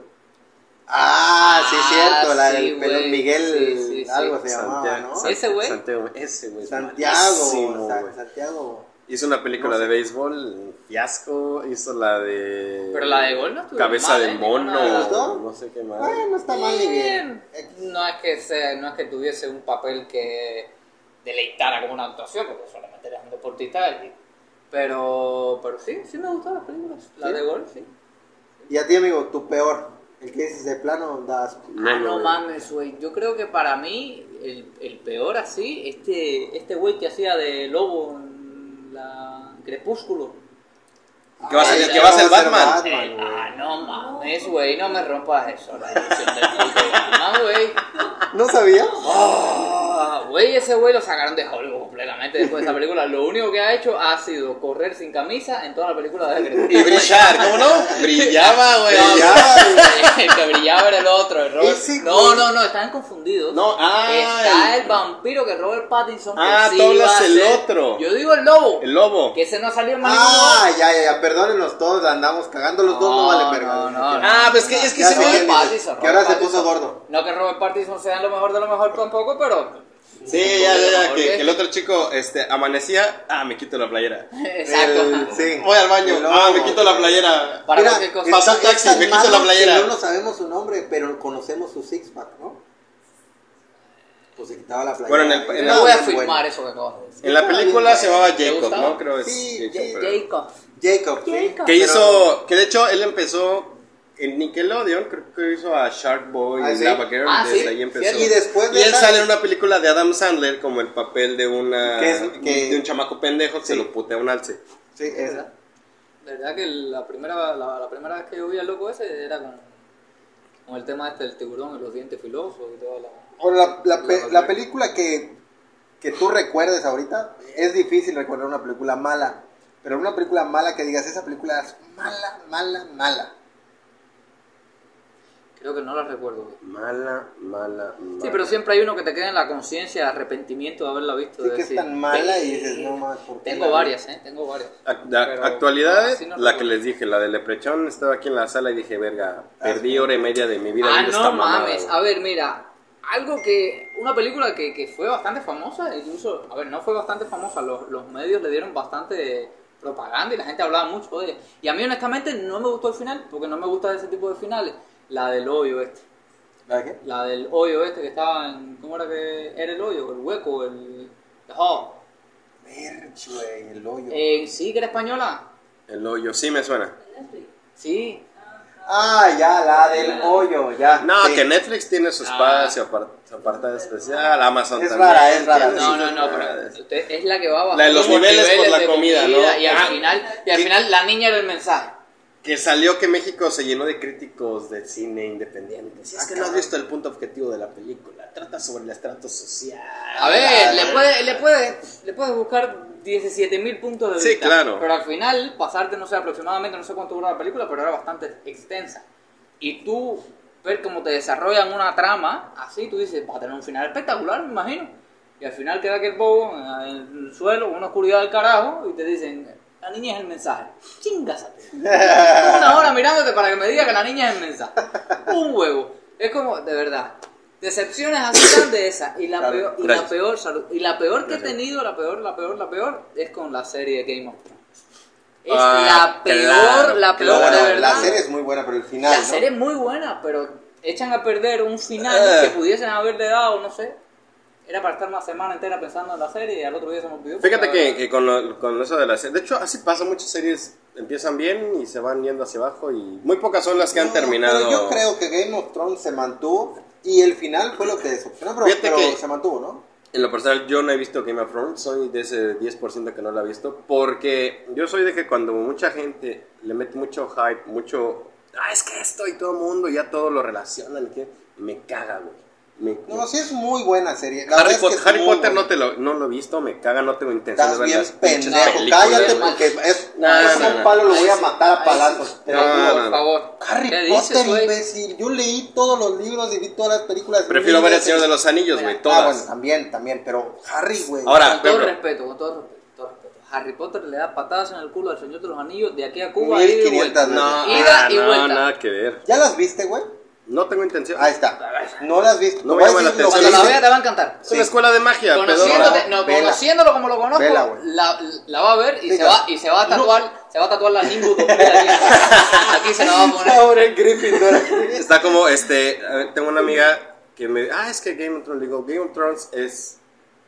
Ah, sí, Ah, cierto, la sí, del pelón. Miguel, Sí, sí, sí. algo se llamaba, ¿no? ¿Ese güey? Santiago, ese güey. es Santiago. Santiago. Hizo una película No sé. de béisbol, fiasco. Hizo la de. Pero la de Gol no estuvo Cabeza mal, de ¿eh? mono. Dos. No sé qué más. Bueno, está mal ni bien. No es que sea, no es que tuviese un papel que deleitara como una actuación, porque solamente era un deportista. y- Pero, pero sí, sí me gustaron las películas. La ¿Sí? de Gol, sí. Y a ti, amigo, tu peor. El que dices de plano da asco. ah, no mames, güey. Yo creo que para mí, el, el peor así, este este güey que hacía de lobo en la Crepúsculo. Que va a ser, que va a ser Batman. Batman. Eh, ah, no mames, güey, no me rompas eso, la ilusión del puto Batman, güey. ¿No sabías? Ah, Güey, ese güey lo sacaron de Hollywood completamente después de esa película. Lo único que ha hecho ha sido correr sin camisa en toda la película de. Y brillar, ¿cómo no? Brillaba, güey. Brillaba, güey. el que brillaba era el otro, el Robert. Ese No, güey. no, no, están confundidos. No, ah, Está el- vampiro que Robert Pattinson. que Ah, sí iba a el otro. Yo digo el lobo. El lobo. Que ese no salió en más Ah, ningún ya, ya, ya, perdónenos todos, andamos cagando, los dos no No, valen verga. no, no, Ah, pues que es que se dices, Pattinson, que ahora Robert se puso gordo. No que Robert Pattinson sea lo mejor de lo mejor tampoco, pero. Sí, ya, ya, ya, ¿Por que, el otro chico este, amanecía. Ah, me quito la playera. Exacto. El- sí. Voy al baño. Ah, me quito la playera. Para Mira, cosa. Pasó un taxi, es me quito la playera. No, no sabemos su nombre, pero conocemos su six pack, ¿no? Pues se quitaba la playera. Bueno, en el- en No el- voy a bueno. eso que acabas de decir. En la película se llamaba ¿Te Jacob? ¿no? Creo es Sí, Jacob, pero- Jacob. Jacob, sí. Jacob. Que hizo, que de hecho él empezó en Nickelodeon, creo que hizo a Shark Boy Ah, y ¿sí? Lava Girl, Ah, desde sí, ahí empezó. Y después de Y él sale en una película de Adam Sandler como el papel de una Que es- que- de un chamaco pendejo que se Sí. lo putea un alce. Sí, esa. De verdad que la primera, la, la primera vez que yo vi al loco ese era con, con el tema este del tiburón y los dientes filosos y toda la... Ahora, la, la, pe- La- la película que, que tú recuerdes ahorita, es difícil recordar una película mala, pero una película mala que digas, esa película es mala, mala, mala. Creo que no la recuerdo. Mala, mala, mala. Sí, pero siempre hay uno que te queda en la conciencia, arrepentimiento de haberla visto. Sí de que es decir, tan mala y dices, no más, ¿por qué Tengo la vi?" varias, ¿eh? Tengo varias. De Pero actualidades, no la recuerdo. que les dije, la de Leprechaun, estaba aquí en la sala y dije, verga, Ah, perdí hora y media de mi vida Ah, no mamada, mames. güey. A ver, mira, algo que. Una película que, que fue bastante famosa, incluso. A ver, no fue bastante famosa, los, los medios le dieron bastante propaganda y la gente hablaba mucho de ella. Y a mí, honestamente, no me gustó el final, porque no me gusta ese tipo de finales. La del hoyo este. ¿La de qué? La del hoyo este que estaba en. ¿Cómo era que era el hoyo? El hueco, el. The ver, güey, el hoyo. Eh, sí, que era española. El hoyo, sí me suena. Netflix. Sí. Ah, ya, la del hoyo, ya. No, sí. que Netflix tiene su Ah. espacio, apar- su apartado especial, Amazon Es también. rara, es rara. No, no, no, pero usted- es la que va bajando La de los por niveles por la comida, ¿no? Y al Ah, final, y al final la niña era el mensaje. Que salió que México se llenó de críticos de cine independiente. Si es que no has visto el punto objetivo de la película, trata sobre el estrato social. A ver, le puedes le puede, le puede buscar 17 mil puntos de Sí, vista. claro. Pero al final, pasarte, no sé, aproximadamente, no sé cuánto dura la película, pero era bastante extensa. Y tú ver cómo te desarrollan una trama, así, tú dices, va a tener un final espectacular, me imagino. Y al final queda aquel bobo en el suelo, con una oscuridad del carajo, y te dicen, la niña es el mensaje. Chingásate. una hora mirándote para que me diga que la niña es el mensaje. Un huevo. Es como, de verdad. Decepciones así tan de esa. Y la Claro. peor, y la peor, salud. Y la peor que he tenido, la peor, la peor, la peor, es con la serie Game of Thrones. Es Ah, la peor, claro, la peor, claro. de verdad. la serie es muy buena, pero el final. La ¿no? serie es muy buena, pero echan a perder un final Eh. que pudiesen haberle dado, no sé. Era para estar una semana entera pensando en la serie y al otro día se me olvidó. Fíjate que, que con, lo- con eso de la serie, de hecho así pasa, muchas series empiezan bien y se van yendo hacia abajo y muy pocas son las que han No, terminado. Pero yo creo que Game of Thrones se mantuvo y el final fue lo que decepcionó, pero, pero que- se mantuvo, ¿no? En lo personal, yo no he visto Game of Thrones, soy de ese 10% que no lo ha visto, porque yo soy de que cuando mucha gente le mete mucho hype, mucho, ah, es que esto y todo el mundo ya todo lo relacionan, que me caga, güey. Me- No, sí es muy buena serie. La Harry, es Pot- que es Harry Potter buena. no, te lo, no lo he visto, me caga, no tengo intención Estás de ver bien las pinches pendejo, cállate porque es, No, es no, un no. palo, lo voy a matar a palazos. te lo no, por favor. Harry ¿Qué Potter, dices, imbécil. Yo leí todos los libros y vi todas las películas. Prefiero ver El. Señor de los Anillos, güey, Ah, todas. bueno, también, también, pero Harry, güey. Ahora, con todo pero- respeto, con todo respeto, todo respeto. Harry Potter le da patadas en el culo al Señor de los Anillos de aquí a Cuba ida y 1500 vuelta. no, Ida y no, nada que ver. ¿Ya las viste, güey? No tengo intención. Ahí está. No las viste. No Te me voy a llama la que Cuando la veas te va a encantar. Es una escuela de magia, Conociéndote, no, Vela. conociéndolo como lo conozco, Vela, la, la va a ver y Sí, se va y se va a tatuar, se va a tatuar la Nimbus 2000 aquí. Se la va a poner. Ahora el Gryffindor. Está como, este, a ver, tengo una amiga que me, ah, es que Game of Thrones, digo, Game of Thrones es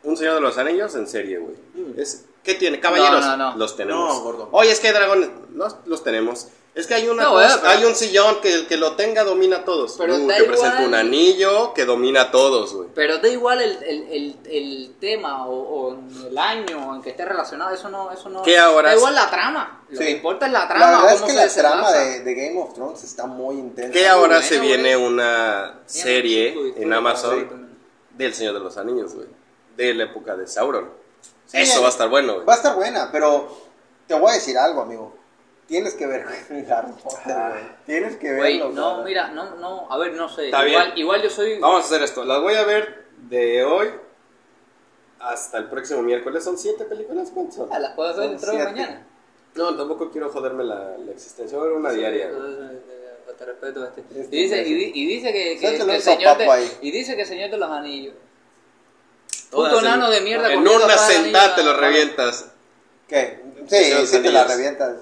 un Señor de los Anillos en serie, güey. Es, ¿qué tiene? Caballeros, No, no, no. los tenemos. No, gordo. Oye, es que hay dragones, los, los tenemos. Es que hay una No, cosa- pero- hay un sillón que el que lo tenga domina a todos. Pero Uh, da que presenta igual. un anillo que domina a todos, güey. Pero da igual el, el, el, el tema o, o el año en que esté relacionado, eso no, eso no. ¿Qué ahora Da es? igual la trama. Lo Sí. que importa es la La trama. verdad es que se la trama de, de Game of Thrones está muy intensa. Que ahora bueno, se güey. viene una serie en Amazon del Señor de los Anillos, güey. De la época de Sauron. Sí, Eso eh, va a estar bueno, güey. Va a estar buena, pero te voy a decir algo, amigo. Tienes que ver Harry Potter, güey. Tienes que Güey, verlo. no, cabrón. mira, no, no, a ver, no sé. Está igual, bien. igual yo soy. Vamos a hacer esto. Las voy a ver de hoy hasta el próximo miércoles. ¿Son siete películas? ¿Cuántas son? Ah, las puedo ver Son dentro de siete. mañana. No, tampoco quiero joderme la, la existencia. Voy a ver una diaria. güey. Te respeto este. Este Y dice, y, di- y dice que, que, que un el señor de, sopapo ahí. y dice que el señor de los anillos. Todas Puto en- nano de mierda En una la sentada te lo revientas. ¿Qué? Señor Sí, los sí te la Anillos. revientas.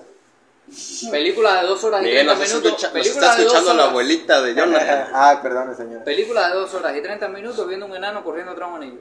Película de dos horas y Miguel, 30 nos, minutos. escucha, nos película está de dos escuchando la horas. abuelita de Jonathan. Ah, perdón, señor. Película de dos horas y 30 minutos viendo un enano corriendo atrás de un anillo.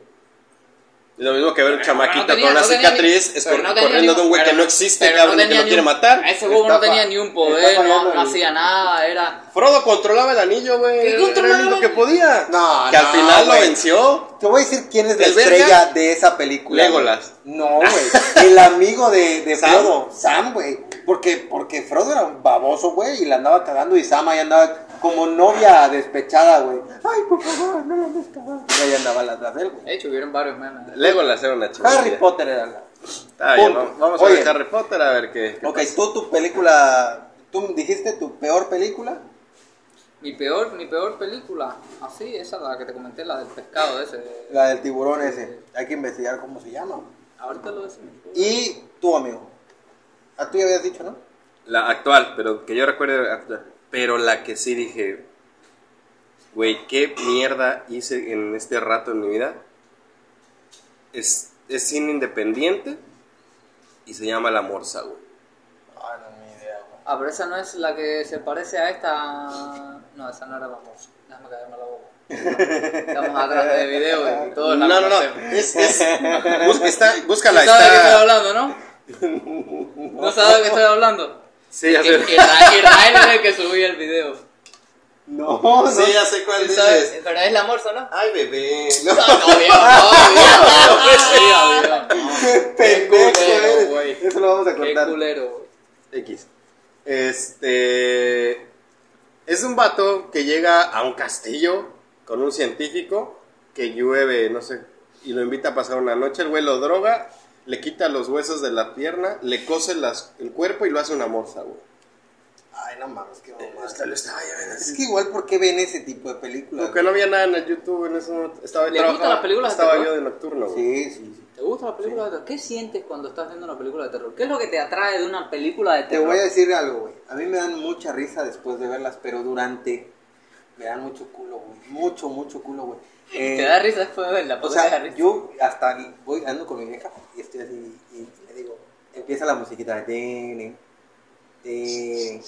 Es lo mismo que ver un chamaquito no tenía- con una no cicatriz ni- es pero cor- no tenía corriendo de un güey que no no- existe, pero cabrón, no y que lo ni quiere un- matar. Ese huevo no tenía ni un poder, no, no hacía nada, era... Frodo controlaba el anillo, güey. ¿Qué Era controlaba? el único que podía. No, Que al no, final lo venció. Te voy a decir quién es la estrella de esa película. Legolas. No, güey. El amigo de, de ¿Sam? Frodo. Sam, güey. Porque, porque Frodo era un baboso, güey. Y la andaba cagando. Y Sam ahí andaba como novia despechada, güey. Ay, por favor, no la andes cagando. Y ahí andaba atrás de él, güey. De hecho, hubieron varios memes. Legolas era una chica. Harry Potter era la. Está bien, Punto. vamos- vamos a Oye. ver Harry Potter a ver qué. qué Ok, pasa. tú tu película. ¿Tú dijiste tu peor película? Mi peor, mi peor película, así, esa la que te comenté, la del pescado ese. La del tiburón ese. Hay que investigar cómo se llama. Ahorita lo decimos. Y tú, amigo. A tú ya habías dicho, ¿no? La actual, pero que yo recuerde actual. Pero la que sí dije, güey, qué mierda hice en este rato en mi vida. Es, es cine independiente y se llama La Morsa, güey. Ah, no, ni idea, güey. Ah, pero esa no es la que se parece a esta. No, esa no era la morsa. Déjame callarme la boca. Estamos atrás de video y todo. No, no, no. Es, es, bus- está, búscala, ¿No sabes de qué estoy hablando, no? ¿No sabes de qué estoy hablando? Sí, ya sé. Israel es el que subía el video. No, no. Sí, ya sé cuál dices. Pero es la morsa, ¿no? Ay, bebé. No. No, no, no. Qué Pendejo culero, güey. Eso lo vamos a Qué contar. culero, güey. X. Este. Es un vato que llega a un castillo con un científico que llueve, no sé, y lo invita a pasar una noche. El güey lo droga, le quita los huesos de la pierna, le cose las- el cuerpo y lo hace una morsa, güey. Ay, no mames, qué mamada. Hasta lo estaba ya viendo Es que igual, ¿por qué ven ese tipo de películas? Porque no había nada en el YouTube en ese momento. Estaba ¿Le las películas de Estaba terror? yo de nocturno, güey. Sí, sí, sí. ¿Te gusta la película de terror? ¿Qué sientes cuando estás viendo una película de terror? ¿Qué es lo que te atrae de una película de Te terror? voy a decir algo, güey. A mí me dan mucha risa después de verlas, pero durante me dan mucho culo, güey. Mucho, mucho culo, güey. Eh, ¿Te da risa después de verla? o ¿Por qué te da sea, risa? yo hasta voy ando con mi vieja y estoy así y le digo, empieza la musiquita de teren, teren,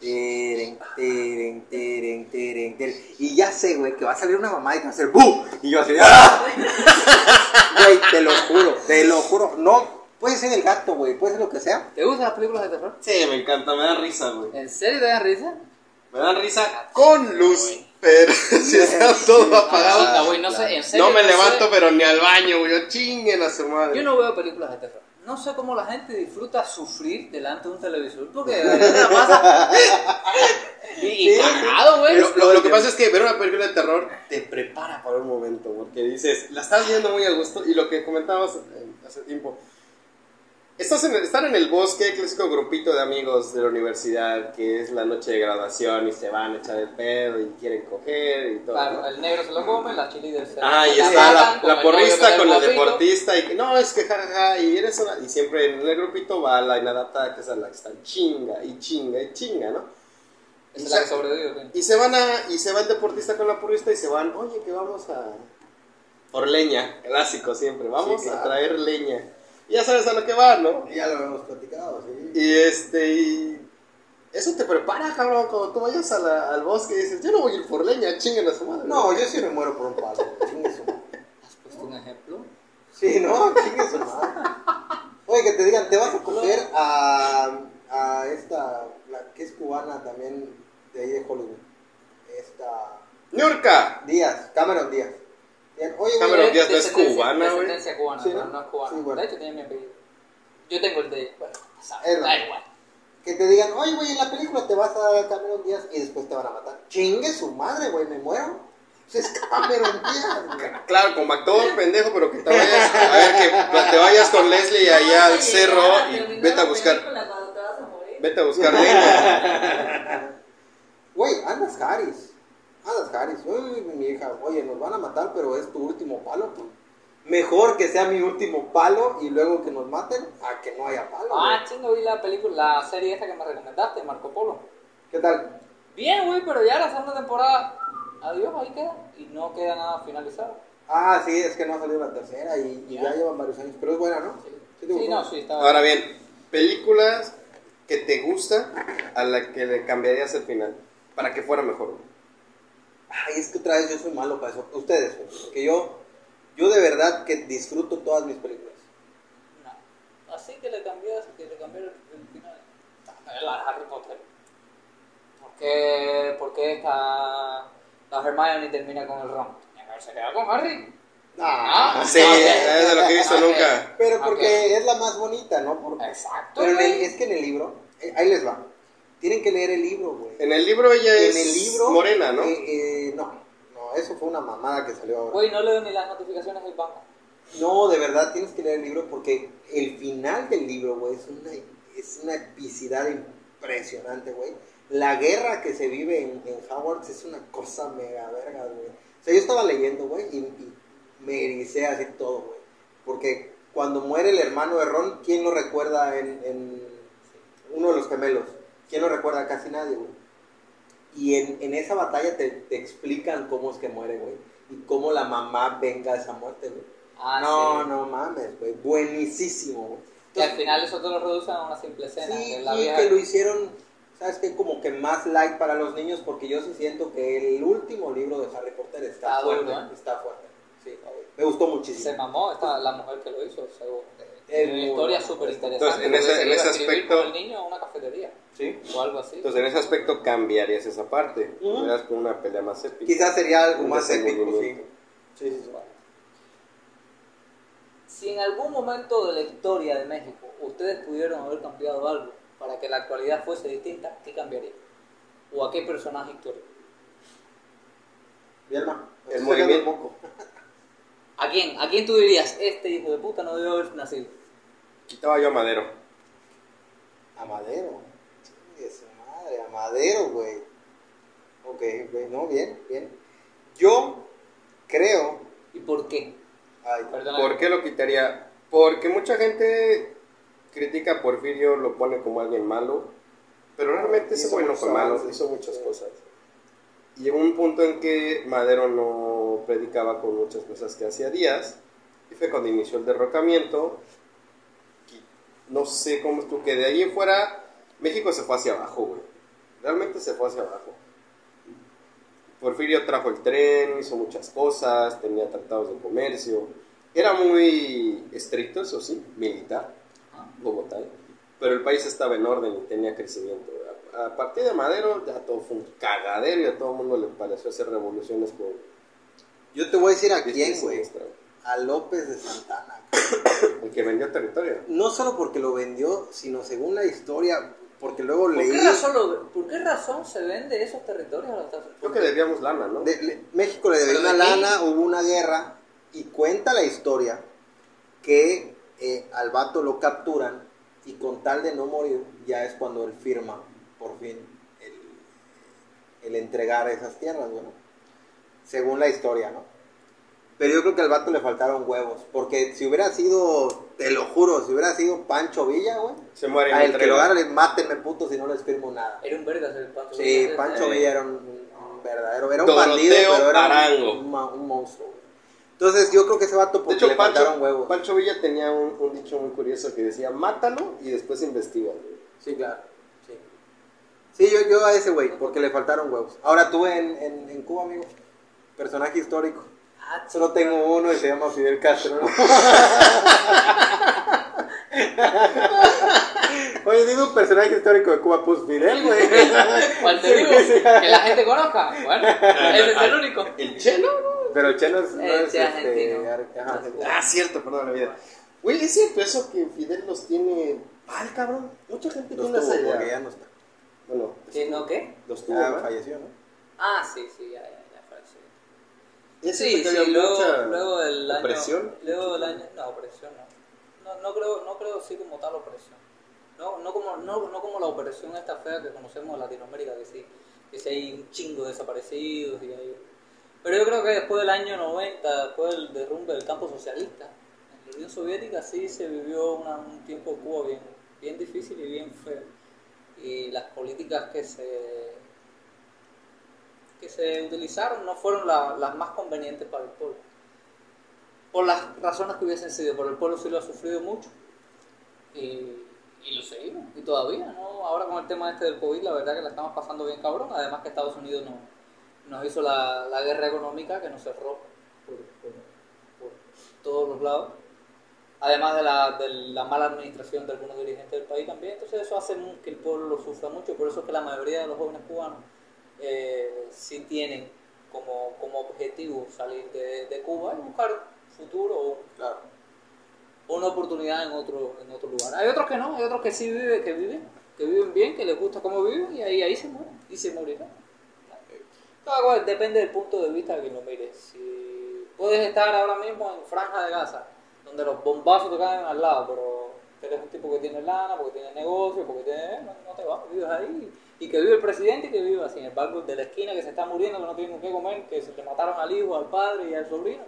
teren, teren, teren, teren, teren. Y ya sé, güey, que va a salir una mamá y que va a hacer ¡bu! Y yo así, ¡ah! Güey, te lo juro, te lo juro. No, puede ser el gato, güey, puede ser lo que sea. ¿Te gustan las películas de terror? Sí, me encanta, me da risa, güey. ¿En serio te da risa? Me dan risa con luz, pero si está todo apagado. Güey, no sé, en serio. No me sé. levanto, pero ni al baño, güey. Yo chinguen a su madre. Yo no veo películas de terror. No sé cómo la gente disfruta sufrir delante de un televisor. Porque de verdad la pasa. y, y Sí. cagado, güey. Lo, lo- lo que pasa es que ver una película de terror te prepara para un momento, porque dices, la estás viendo muy a gusto, y lo que comentábamos eh, hace tiempo, estás en, están en el bosque, clásico grupito de amigos de la universidad, que es la noche de graduación, y se van a echar el pedo, y quieren coger, y todo. Claro, ¿no? el negro se lo come, la cheerleader se Ah, y está la, la porrista con el deportista y que no, es que jajaja, y eres una, y siempre en el grupito va la inadaptada que es la que está chinga y chinga y chinga, ¿no? La que. Y se van a, y se va el deportista con la porrista y se van, oye, que vamos a por leña, clásico siempre, vamos Sí, a traer leña. Y ya sabes a lo que van, ¿no? Ya lo hemos platicado, sí. Y este, y eso te prepara, cabrón, cuando tú vayas a la- al bosque y dices, yo no voy a ir por leña, chinguen a su madre. No, yo sí me muero por un palo. Chingue su madre. ¿Has puesto un ejemplo? Sí, no, chingue su madre. Oye, que te digan, te vas a coger a, a esta, la que es cubana también de ahí de Hollywood. Esta. ¡Niurka! Díaz, Cameron Díaz. Oye, güey, Cameron Es Díaz no es cubana, güey. Descendencia cubana, Sí, pero ¿no? no es cubana. Sí, bueno. De hecho, tiene mi apellido. Yo tengo el de. Bueno, sabes, Es lo da igual. que te digan, oye, güey, en la película te vas a dar a Cameron Díaz y después te van a matar. Chingue su madre, güey, me muero. Es Cameron Díaz, güey. Claro, como actor pendejo, pero que te vayas, a ver, que te vayas con Leslie allá al cerro y vete a buscar, vete a buscar leña. Güey, andas Harris. Andas Harris. Uy, mi hija, oye, nos van a matar, pero es tu último palo, pues. Mejor que sea mi último palo y luego que nos maten a que no haya palo. Ah, chingo, vi la película, la serie esta que me recomendaste, Marco Polo. ¿Qué tal? Bien, güey, pero ya la segunda temporada, adiós, ahí queda. Y no queda nada finalizado. Ah, sí, es que no ha salido la tercera y, y ya. Llevan varios años, pero es buena, ¿no? Sí, te sí, gustó? no, sí, estaba. Ahora bien, películas que te gusta a la que le cambiarías el final para que fuera mejor. Ay, es que otra vez yo soy malo para eso. Ustedes, güey, porque yo, yo de verdad que disfruto todas mis películas. No. Así que le cambié, que le cambié el, el final. La de Harry Potter. ¿Por qué, por qué esta, la Hermione termina con el Ron? Tenía que haberse quedado con Harry. Ah, Sí, ok. es de lo que he visto Ok. nunca. Pero porque es la más bonita, ¿no? Exacto. Pero en el- güey. es que en el libro, eh, ahí les va. Tienen que leer el libro, güey. En el libro ella es el libro. morena, ¿no? eh, eh, no, no, eso fue una mamada que salió ahora. Güey, no leo ni las notificaciones del banco. No, de verdad tienes que leer el libro porque el final del libro, güey, es una, es una epicidad impresionante, güey. La guerra que se vive en, en Hogwarts es una cosa mega verga, güey. O sea, yo estaba leyendo, güey, y, y me ericé así todo, güey. Porque cuando muere el hermano de Ron, ¿quién lo recuerda en, en uno de los gemelos? ¿Quién lo recuerda? Casi nadie, güey. Y en, en esa batalla te, te explican cómo es que muere, güey. Y cómo la mamá venga a esa muerte, güey. Ah, no, sí. no mames, güey. Buenísimo, güey. Que al final eso te lo reducen a una simple escena. Sí, que la y vieja- que lo hicieron ¿Sabes qué? Como que más light para los niños porque yo sí siento que el último libro de Harry Potter está, Está fuerte. duro, ¿eh? Está fuerte. Sí, me gustó Se muchísimo. mamó esta, la mujer que lo hizo. seguro. Es una historia súper interesante. Entonces, en ese- en ese aspecto- Con el niño en una cafetería Sí. o algo así. Entonces, en ese aspecto cambiarías esa parte. Ujú. Verás con una pelea más épica. Quizás sería algo más épico, sí. desenvolvimiento. Sí, sí, sí. Si en algún momento de la historia de México ustedes pudieron haber cambiado algo para que la actualidad fuese distinta, ¿qué cambiaría? ¿O a qué personaje histórico? Bielma, El estoy movimiento-. ¿A quién? ¿A quién tú dirías, este hijo de puta no debió haber nacido? Quitaba yo a Madero. A Madero. Su madre, a Madero, güey. Ok, ok, no, bien, bien. Yo creo. ¿Y por qué? Ay, Perdona. ¿Por qué lo quitaría? Porque mucha gente critica a Porfirio, lo pone como alguien malo, pero realmente ese güey no fue malo, hizo muchas Sí. cosas. Y llegó un punto en que Madero no predicaba con muchas cosas que hacía Díaz, y fue cuando inició el derrocamiento. No sé cómo estuvo, que de ahí en fuera México se fue hacia abajo, güey. Realmente se fue hacia abajo. Porfirio trajo el tren, hizo muchas cosas, tenía tratados de comercio. Era muy estricto, eso sí, militar, como tal. Pero el país estaba en orden y tenía crecimiento. A, partir de Madero ya todo fue un cagadero y a todo el mundo le pareció hacer revoluciones por... yo te voy a decir a quién, güey. A López de Santana. El que vendió territorio. No solo porque lo vendió, sino según la historia, porque luego ¿Por leí. qué, razón lo- ¿Por qué razón se vende esos territorios a los Estados Unidos? Creo que debíamos lana, ¿no? de- le- México le debió Pero una de lana, hubo una guerra, y cuenta la historia que eh, al vato lo capturan y con tal de no morir, ya es cuando él firma por fin el, el entregar esas tierras, bueno, según la historia, ¿no? Pero yo creo que al vato le faltaron huevos, porque si hubiera sido, te lo juro, si hubiera sido Pancho Villa, güey, Se muere en a el el que lo agarre, mátenme puto si no les firmo nada. Era un vergas el Pancho. Sí, Villa. Pancho Eh, Villa era un, un verdadero, era un Doroteo bandido, pero era un- un, ma- un monstruo. güey. Entonces yo creo que ese vato De porque hecho, le faltaron Pancho, huevos. Pancho Villa tenía un, un dicho muy curioso que decía, mátalo y después investiga. Sí, claro. Sí, sí yo, yo a ese güey, porque le faltaron huevos. Ahora tú en, en, en Cuba, amigo, personaje histórico. Ah, Solo tengo uno y se llama Fidel Castro. ¿no? Oye, digo un personaje histórico de Cuba, pues Fidel, güey. ¿Cuál te digo? Que la gente conozca. Bueno, ese es el único. ¿El chelo? Pero el Cheno es, no es argentino. ajá, argentino. Ah, cierto, perdón la vida. Güey, es cierto eso que Fidel los tiene mal, cabrón. Mucha gente Los tiene tuvo, esa idea. porque ya no está. Bueno, ¿Sí, no qué? los tuvo, Ah, ¿no? falleció, ¿no? Ah, sí, sí, ya, ya. Es Sí, sí, luego, mucha luego del año. opresión. Luego del año. No, opresión no. No, no creo, no creo sí como tal opresión. No, no, como, no, no como la opresión esta fea que conocemos en Latinoamérica, que sí, que sí hay un chingo de desaparecidos y hay... Pero yo creo que después del año 90, después del derrumbe del campo socialista, en la Unión Soviética sí se vivió una- un tiempo Cuba bien, bien difícil y bien feo. Y las políticas que se que se utilizaron no fueron la- las más convenientes para el pueblo. Por las razones que hubiesen sido, pero el pueblo sí lo ha sufrido mucho. Y, y lo seguimos, y todavía, ¿no? Ahora con el tema este del COVID, la verdad que la estamos pasando bien cabrón. Además que Estados Unidos no, nos hizo la, guerra económica que nos cerró por, por- por todos los lados. Además de la, de la mala administración de algunos dirigentes del país también. Entonces eso hace que el pueblo lo sufra mucho. Por eso es que la mayoría de los jóvenes cubanos eh, sí tienen como, como objetivo salir de, de Cuba y buscar futuro o Claro. una oportunidad en otro, en otro lugar. Hay otros que no, hay otros que sí viven, que viven, que viven bien, que les gusta cómo viven y ahí, ahí se mueren y se morirán. Cual depende del punto de vista de quien lo mire. Si puedes estar ahora mismo en Franja de Gaza, donde los bombazos te caen al lado, pero eres un tipo que tiene lana, porque tiene negocio, porque tiene... No, no te vas, vives ahí. Y que vive el presidente y que vive así, en el barco de la esquina que se está muriendo, que no tiene con qué comer, que se le mataron al hijo, al padre y al sobrino.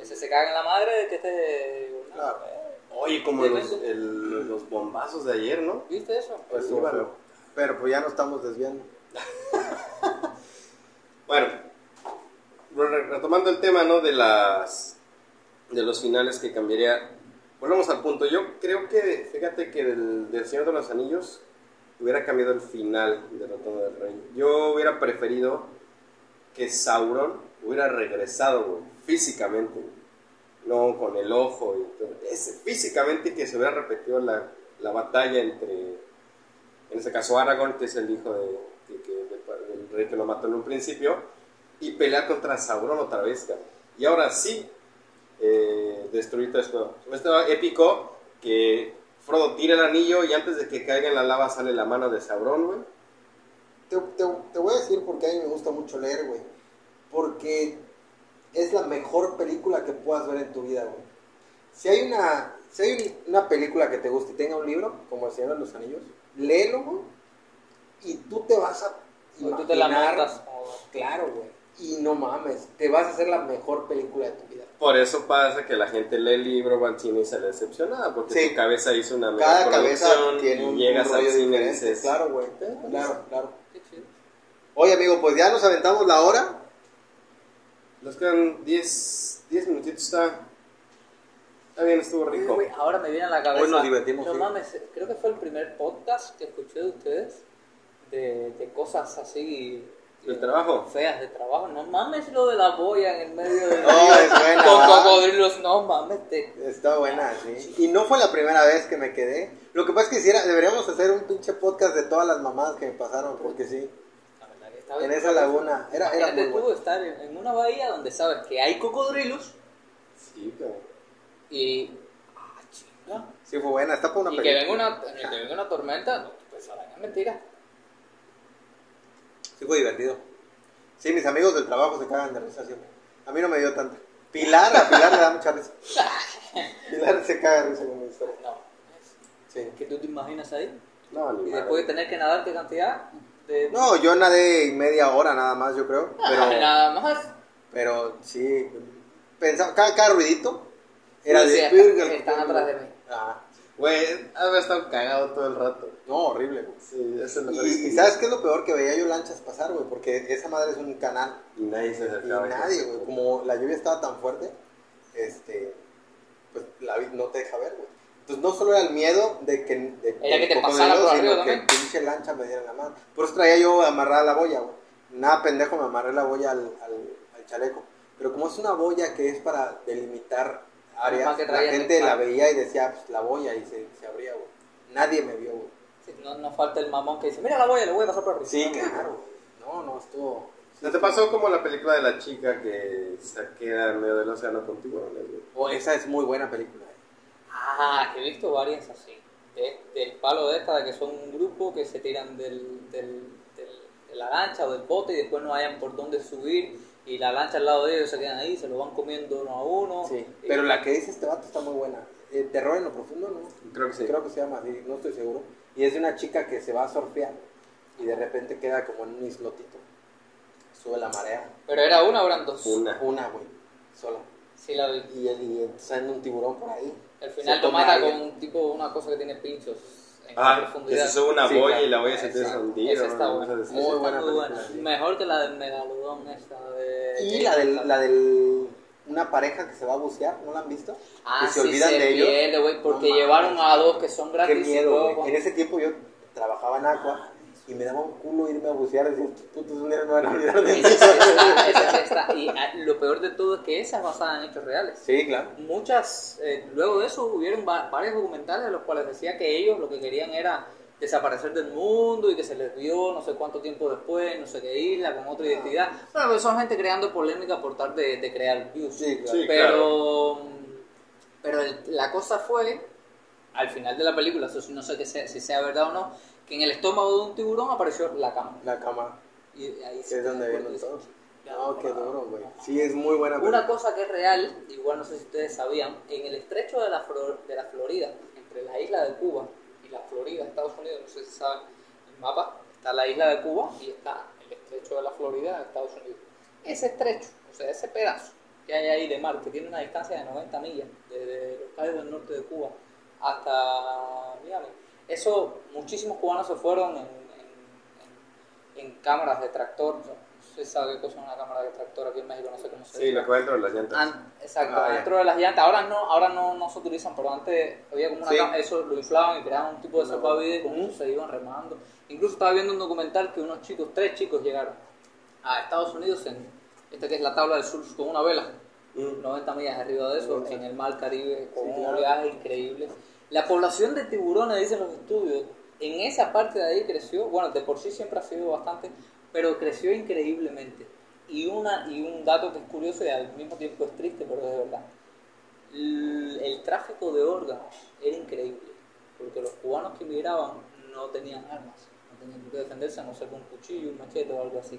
Ese se caga en la madre de que esté... Claro. Oye, como los, el- los bombazos de ayer, ¿no? ¿Viste eso? Pues Sí, pero, pero pues ya nos estamos desviando. Bueno, re- retomando el tema, ¿no? De las de los finales que cambiaría. Volvemos al punto. Yo creo que, fíjate que del, del Señor de los Anillos hubiera cambiado el final de Retorno del Rey. Yo hubiera preferido que Sauron hubiera regresado, físicamente. No con el ojo y todo. Ese, físicamente que se hubiera repetido la, la batalla entre, en este caso Aragorn, que es el hijo del rey que lo mató en un principio, y pelear contra Sauron otra vez. Y ahora sí, eh, destruir todo esto. Esto épico que Frodo tira el anillo y antes de que caiga en la lava sale la mano de Sauron, güey. Te, te, te voy a decir por qué a mí me gusta mucho leer, güey. Porque es la mejor película que puedas ver en tu vida, güey. Si hay una, si hay una película que te guste y tenga un libro, como El Señor de los Anillos, léelo, güey. Y tú te vas a O tú te la imaginar- como- Claro, güey. Y no mames, te vas a hacer la mejor película de tu vida. Por eso pasa que la gente lee el libro, va al cine y se le decepciona, porque Sí. tu cabeza hizo una mega Cada cabeza tiene y un, llegas un al rollo cine y dices, Claro, güey. Claro, claro. Qué chido. Oye, amigo, pues ya nos aventamos la hora. nos quedan 10 10 minutitos, está, está bien, estuvo rico. güey, ahora me viene a la cabeza. Hoy nos divertimos, No sí. mames, creo que fue el primer podcast que escuché de ustedes de, de cosas así. ¿Del eh, trabajo? Feas de trabajo. No mames lo de la boya en el medio del No, es buena, Con cocodrilos, no mames. Te... Está buena, sí. Y no fue la primera vez que me quedé. Lo que pasa es que hiciera, deberíamos hacer un pinche podcast de todas las mamadas que me pasaron, porque sí. La verdad que estaba En esa laguna. Era, era muy bueno. estar en, en una bahía donde sabes que hay cocodrilos Sí, cabrón. y. Ah, chinga. Sí, fue buena. Está para una Y que película. venga una, que venga una tormenta, no, pues ahora es mentira. Sí, fue divertido. Sí, mis amigos del trabajo se cagan de risa siempre. A mí no me dio tanta. Pilar, a Pilar le da mucha risa. Pilar se caga de risa con mi historia. No. Sí. ¿Qué tú te imaginas ahí? No, ni Y madre. después de tener que nadar, ¿qué cantidad? De... No, yo nadé media hora nada más, yo creo. Ah, Pero, nada más. pero sí. Pensaba, cada, cada ruidito era de. sí, "Virga, el están cocodrilo". atrás de mí. Ah, Güey, haber estado cagado todo el rato. no, horrible, güey. Sí, eso es lo peor. Y, y ¿sabes qué es lo peor? Que veía yo lanchas pasar, güey, porque esa madre es un canal. Y nadie se Y acercaba. nadie, güey. Como la lluvia estaba tan fuerte, este, pues la no te deja ver, güey. Entonces no solo era el miedo de que, de, Era que te pasara por arriba sino que también. pinche lancha me diera en la mano. Por eso traía yo amarrada la boya, güey. Nada pendejo, me amarré la boya al, al, al chaleco. Pero como es una boya que es para delimitar áreas, que la gente la veía y decía, pues la boya, y se, se abría, güey. Nadie me vio, güey. Sí, no, no falta el mamón que dice, mira la boya, le voy a pasar por arriba. Sí, claro. No, no, estuvo... ¿No te pasó como la película de la chica que se queda en medio del océano con tiburones, güey? Oh, esa es muy buena película. eh. Ah, he visto varias así. De- del palo de esta, de que son un grupo que se tiran del, del, del- de la lancha o del bote y después no hayan por dónde subir y la lancha al lado de ellos se quedan ahí, se lo van comiendo uno a uno. Sí, Y- pero la que dice este vato está muy buena. Eh, Terror en lo profundo, ¿no? Creo que sí. Creo que se llama así, no estoy seguro. Y es de una chica que se va a surfear y de repente queda como en un islotito. Sube la marea. Pero era una o eran dos. Una. Una, güey, sola. Sí, la vi. Y, y sale un tiburón por ahí. Al final Se lo mata con un tipo, una cosa que tiene pinchos en Ah, que profundidad. se sube una Sí, boya claro. y la boya se Esa- empieza a hundir. esa está buena. Muy Esa buena está película, sí. Mejor que la del Megalodón esta de... Y la del, la del... Una pareja que se va a bucear, ¿no la han visto? Ah, que se sí, olvidan se de ellos. güey, porque No llevaron a dos que son Qué gratis y miedo, luego... güey. En ese tiempo yo trabajaba en Aqua y me daba un culo irme a bucear y decir, estos putos un día me van a olvidar de mí. Esa está. Y ah, lo peor de todo es que esa es basada en hechos reales. Sí, claro. Muchas, eh, luego de eso hubieron va- varios documentales en los cuales decía que ellos lo que querían era desaparecer del mundo y que se les vio no sé cuánto tiempo después, no sé qué isla, con otra identidad. Bueno, pero son gente creando polémica por tal de, de crear views. Sí, claro. Sí, pero pero el- la cosa fue, al final de la película, eso sí no sé que sea- si sea verdad o no, que en el estómago de un tiburón apareció la cama. La cama. Y ahí se es donde todos. ya, No, qué bravo. duro, güey. Sí, es muy buena Una cosa que es real, igual no sé si ustedes sabían, en el estrecho de la, Flor- de la Florida, entre la isla de Cuba y la Florida, Estados Unidos, no sé si saben el mapa, está la isla de Cuba y está el estrecho de la Florida, Estados Unidos. Ese estrecho, o sea, ese pedazo que hay ahí de mar, que tiene una distancia de 90 millas, desde los Cayos del norte de Cuba hasta Miami, eso muchísimos cubanos se fueron en, en- cámaras de tractor, ¿no? sé sabe qué cosa es una cámara de tractor aquí en México, no sé cómo se Sí, lo que va dentro de las llantas. An- exacto, Ah, dentro de las llantas. Ahora no, ahora no, no se utilizan, pero antes había como una Sí. cámara, eso lo inflaban y creaban un tipo de salvavidas y con eso se iban remando. Incluso estaba viendo un documental que unos chicos, tres chicos llegaron a Estados Unidos en esta que es la tabla del surf con una vela. Mm. 90 millas arriba de eso, en el mar Caribe, con Sí, un oleaje increíble. La población de tiburones, dicen los estudios, en esa parte de ahí creció, bueno, de por sí siempre ha sido bastante, pero creció increíblemente. Y, una, y un dato que es curioso y al mismo tiempo es triste, pero es verdad. El, el tráfico de órganos era increíble, porque los cubanos que migraban no tenían armas, no tenían qué defenderse, a no ser con un cuchillo, un machete o algo así.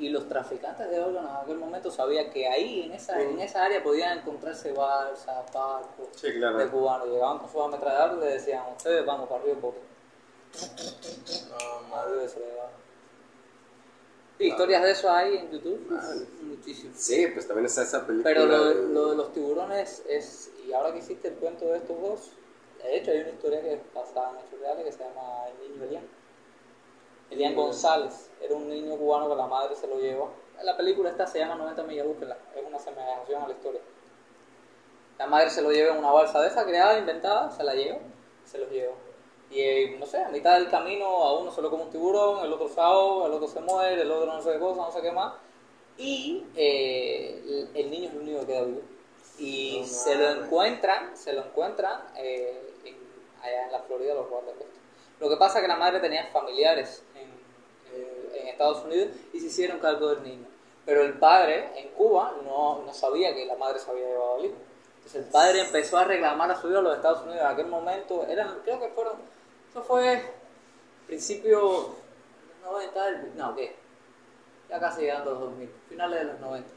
Y los traficantes de órganos en aquel momento sabían que ahí, en esa, en esa área, podían encontrarse balsas, barcos Sí, claro. de cubanos. Llegaban con sus ametralladores y le decían, ustedes vamos para arriba bote. No, Arriba se historias de eso hay en YouTube, muchísimas. Sí, pues también está esa película. Pero lo, de- lo de los tiburones es, y ahora que hiciste el cuento de estos dos, de hecho hay una historia que es basada en hechos reales que se llama El Niño Elian. Elian González, era un niño cubano que la madre se lo lleva. La película esta se llama 90 millas, búsquenla, es una semejanza a la historia. La madre se lo lleva en una balsa de esa creada, inventada, se la lleva, se los lleva. Y eh, no sé, a mitad del camino a uno se lo come un tiburón, el otro se ahoga, el otro se muere, el otro no sé qué cosa, no sé qué más. Y eh, el, niño es el único que queda vivo. Y No se lo encuentran, se lo encuentran eh, en- allá en la Florida, los guardacosta. Lo que pasa es que la madre tenía familiares en, Estados Unidos y se hicieron cargo del niño. Pero el padre en Cuba no, no sabía que la madre se había llevado al hijo. Entonces el padre empezó a reclamar a su hijo a los Estados Unidos. En aquel momento, eran, creo que fueron, eso fue principio de los 90, del- no, ¿qué? Ya casi llegando a los 2000, finales de los 90.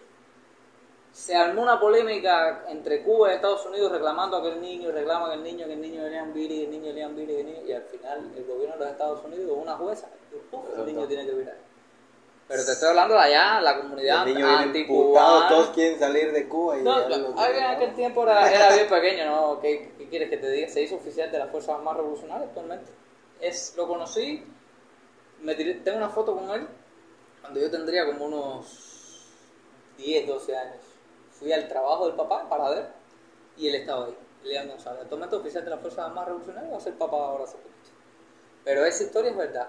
Se armó una polémica entre Cuba y Estados Unidos reclamando a aquel niño, reclaman que el niño, que el niño de Leon que el niño de Leon que el niño, y al final el gobierno de los Estados Unidos, una jueza, dijo, "Puf, el niño tiene que virar. Pero te estoy hablando de allá, la comunidad El niño anticubana. todos quieren salir de Cuba. Y No, ah, en aquel tiempo era, era bien pequeño, ¿no? ¿Qué, qué quieres que te diga? Se hizo oficial de las fuerzas más revolucionarias actualmente. Es, lo conocí, me tiré- tengo una foto con él cuando yo tendría como unos 10, 12 años. Fui al trabajo del papá, en paradero, y él estaba ahí, León González. Actualmente oficial de las fuerzas más revolucionarias, va a ser papá ahora hace poquito. Pero esa historia es verdad.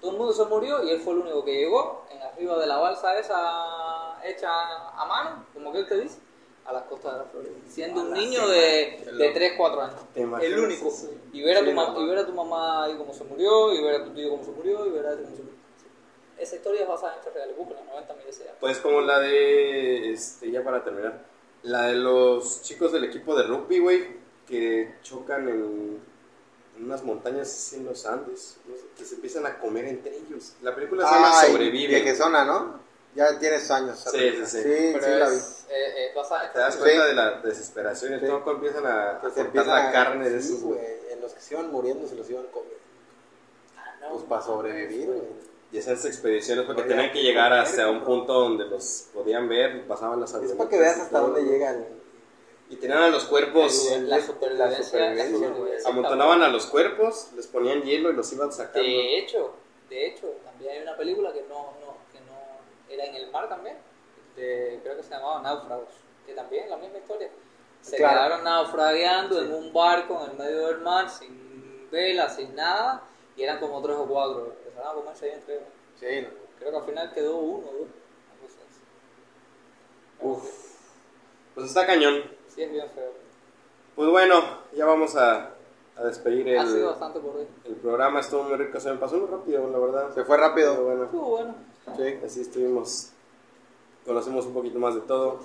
Todo el mundo se murió y él fue el único que llegó en arriba de la balsa esa hecha a mano, como que él te dice, a las costas de la Florida. Siendo un niño de, de 3, 4 años. ¿Te imaginas El único. Y ver, a tu Sí, ma- no, y ver a tu mamá ahí como se murió, y ver a tu tío como se murió, y ver a ti cómo se murió. Esa historia es basada en hechos reales. Búsquenla, 90 mil. Pues como la de, este, para terminar, la de los chicos del equipo de rugby, güey, que chocan en, en unas montañas en los Andes, no sé, que se empiezan a comer entre ellos. La película se llama Sobrevive. Viejezona, ¿no? Ya tienes años. Sí, ¿sabes? sí, sí. Sí, Pero sí la vi. es, eh, en Te das cuenta Sí. de la desesperación y Sí. todo empiezan a, a Que se la a- carne de sí, esos, güey. En los que se iban muriendo se los iban comiendo. reales. Pues para sobrevivir, güey. Y esas expediciones porque tenían que llegar hasta un punto donde los podían ver, pasaban las Es avionetas. para que veas hasta todo. dónde llegan. Y tenían a los cuerpos, La, la supervivencia. la amontonaban a los cuerpos, les ponían hielo y los iban sacando. De hecho, de hecho, también hay una película que no, no, que no era en el mar también, de, creo que se llamaba Náufragos, que también es la misma historia. Se Claro. quedaron naufragueando en un barco en el medio del mar, sin vela, sin nada, y eran como tres o cuatro, empezaron a ellos. Sí, no. Creo que al final quedó uno o dos. Uf. Pues está cañón. Sí, es bien feo. Pues bueno, ya vamos a, a despedir Ha sido el, bastante el programa. Estuvo muy rico, se me pasó muy rápido, la verdad. Se fue Pero rápido. bueno, Estuvo bueno. Sí. así estuvimos. Conocemos un poquito más de todo.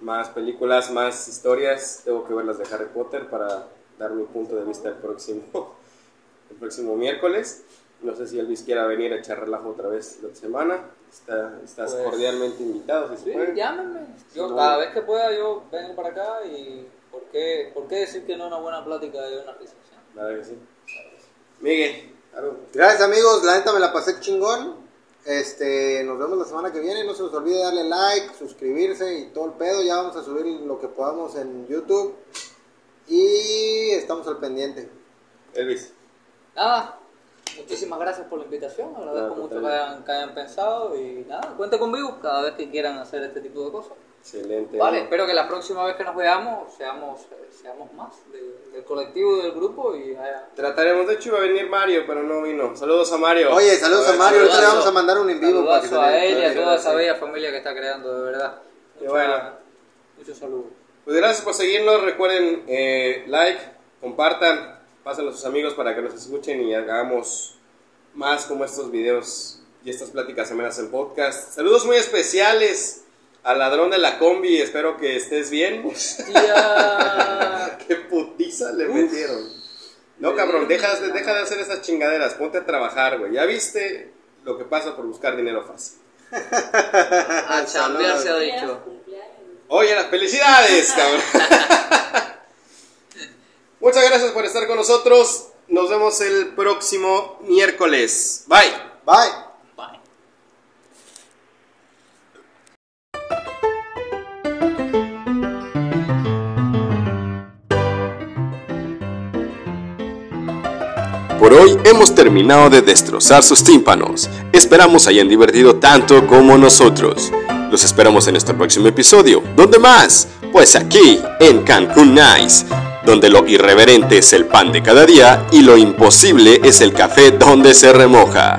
Más películas, más historias. Tengo que ver las de Harry Potter para dar mi punto de vista el próximo, el próximo miércoles. No sé si Elvis quiera venir a echar relajo otra vez la semana. Está, estás Pues- cordialmente invitado, si se Sí, puede. llámenme. Yo cada no. vez que pueda yo vengo para acá y ¿por qué, por qué decir que no una buena plática y una. La verdad que sí. Miguel. Gracias amigos, la neta me la pasé chingón. Este, nos vemos la semana que viene. No se les olvide darle like, suscribirse y todo el pedo. Ya vamos a subir lo que podamos en YouTube. Y estamos al pendiente. Elvis. Nada, muchísimas gracias por la invitación, agradezco No, mucho que hayan, que hayan pensado y nada, cuente conmigo cada vez que quieran hacer este tipo de cosas. Excelente. Vale, espero que la próxima vez que nos veamos seamos, eh, seamos más de- del colectivo del grupo y haya... Trataremos, de hecho iba a venir Mario, pero no vino. Saludos a Mario. Oye, saludos a Mario. Ahorita le vamos a mandar un en vivo para que a él y a toda esa bella familia que está creando, de verdad. Y bueno. Muchos saludos. Pues gracias por seguirnos. Recuerden eh, like, compartan, pásenlo a sus amigos para que nos escuchen y hagamos más como estos videos y estas pláticas amenas en podcast. Saludos muy especiales al ladrón de la combi. Espero que estés bien. Tía. Qué putiza le metieron. No, cabrón, deja, de- deja de hacer esas chingaderas. Ponte a trabajar, güey. Ya viste lo que pasa por buscar dinero fácil. A chambear se ha dicho. Oye, las felicidades, cabrón. Muchas gracias por estar con nosotros. Nos vemos el próximo miércoles. Bye. Bye. Bye. Por hoy hemos terminado de destrozar sus tímpanos. Esperamos hayan divertido tanto como nosotros. Los esperamos en nuestro próximo episodio. ¿Dónde más? Pues aquí, en Cancún Nice, donde lo irreverente es el pan de cada día y lo imposible es el café donde se remoja.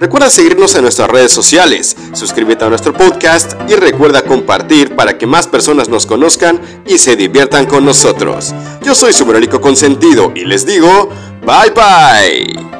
Recuerda seguirnos en nuestras redes sociales, suscríbete a nuestro podcast y recuerda compartir para que más personas nos conozcan y se diviertan con nosotros. Yo soy su Consentido y les digo, bye bye.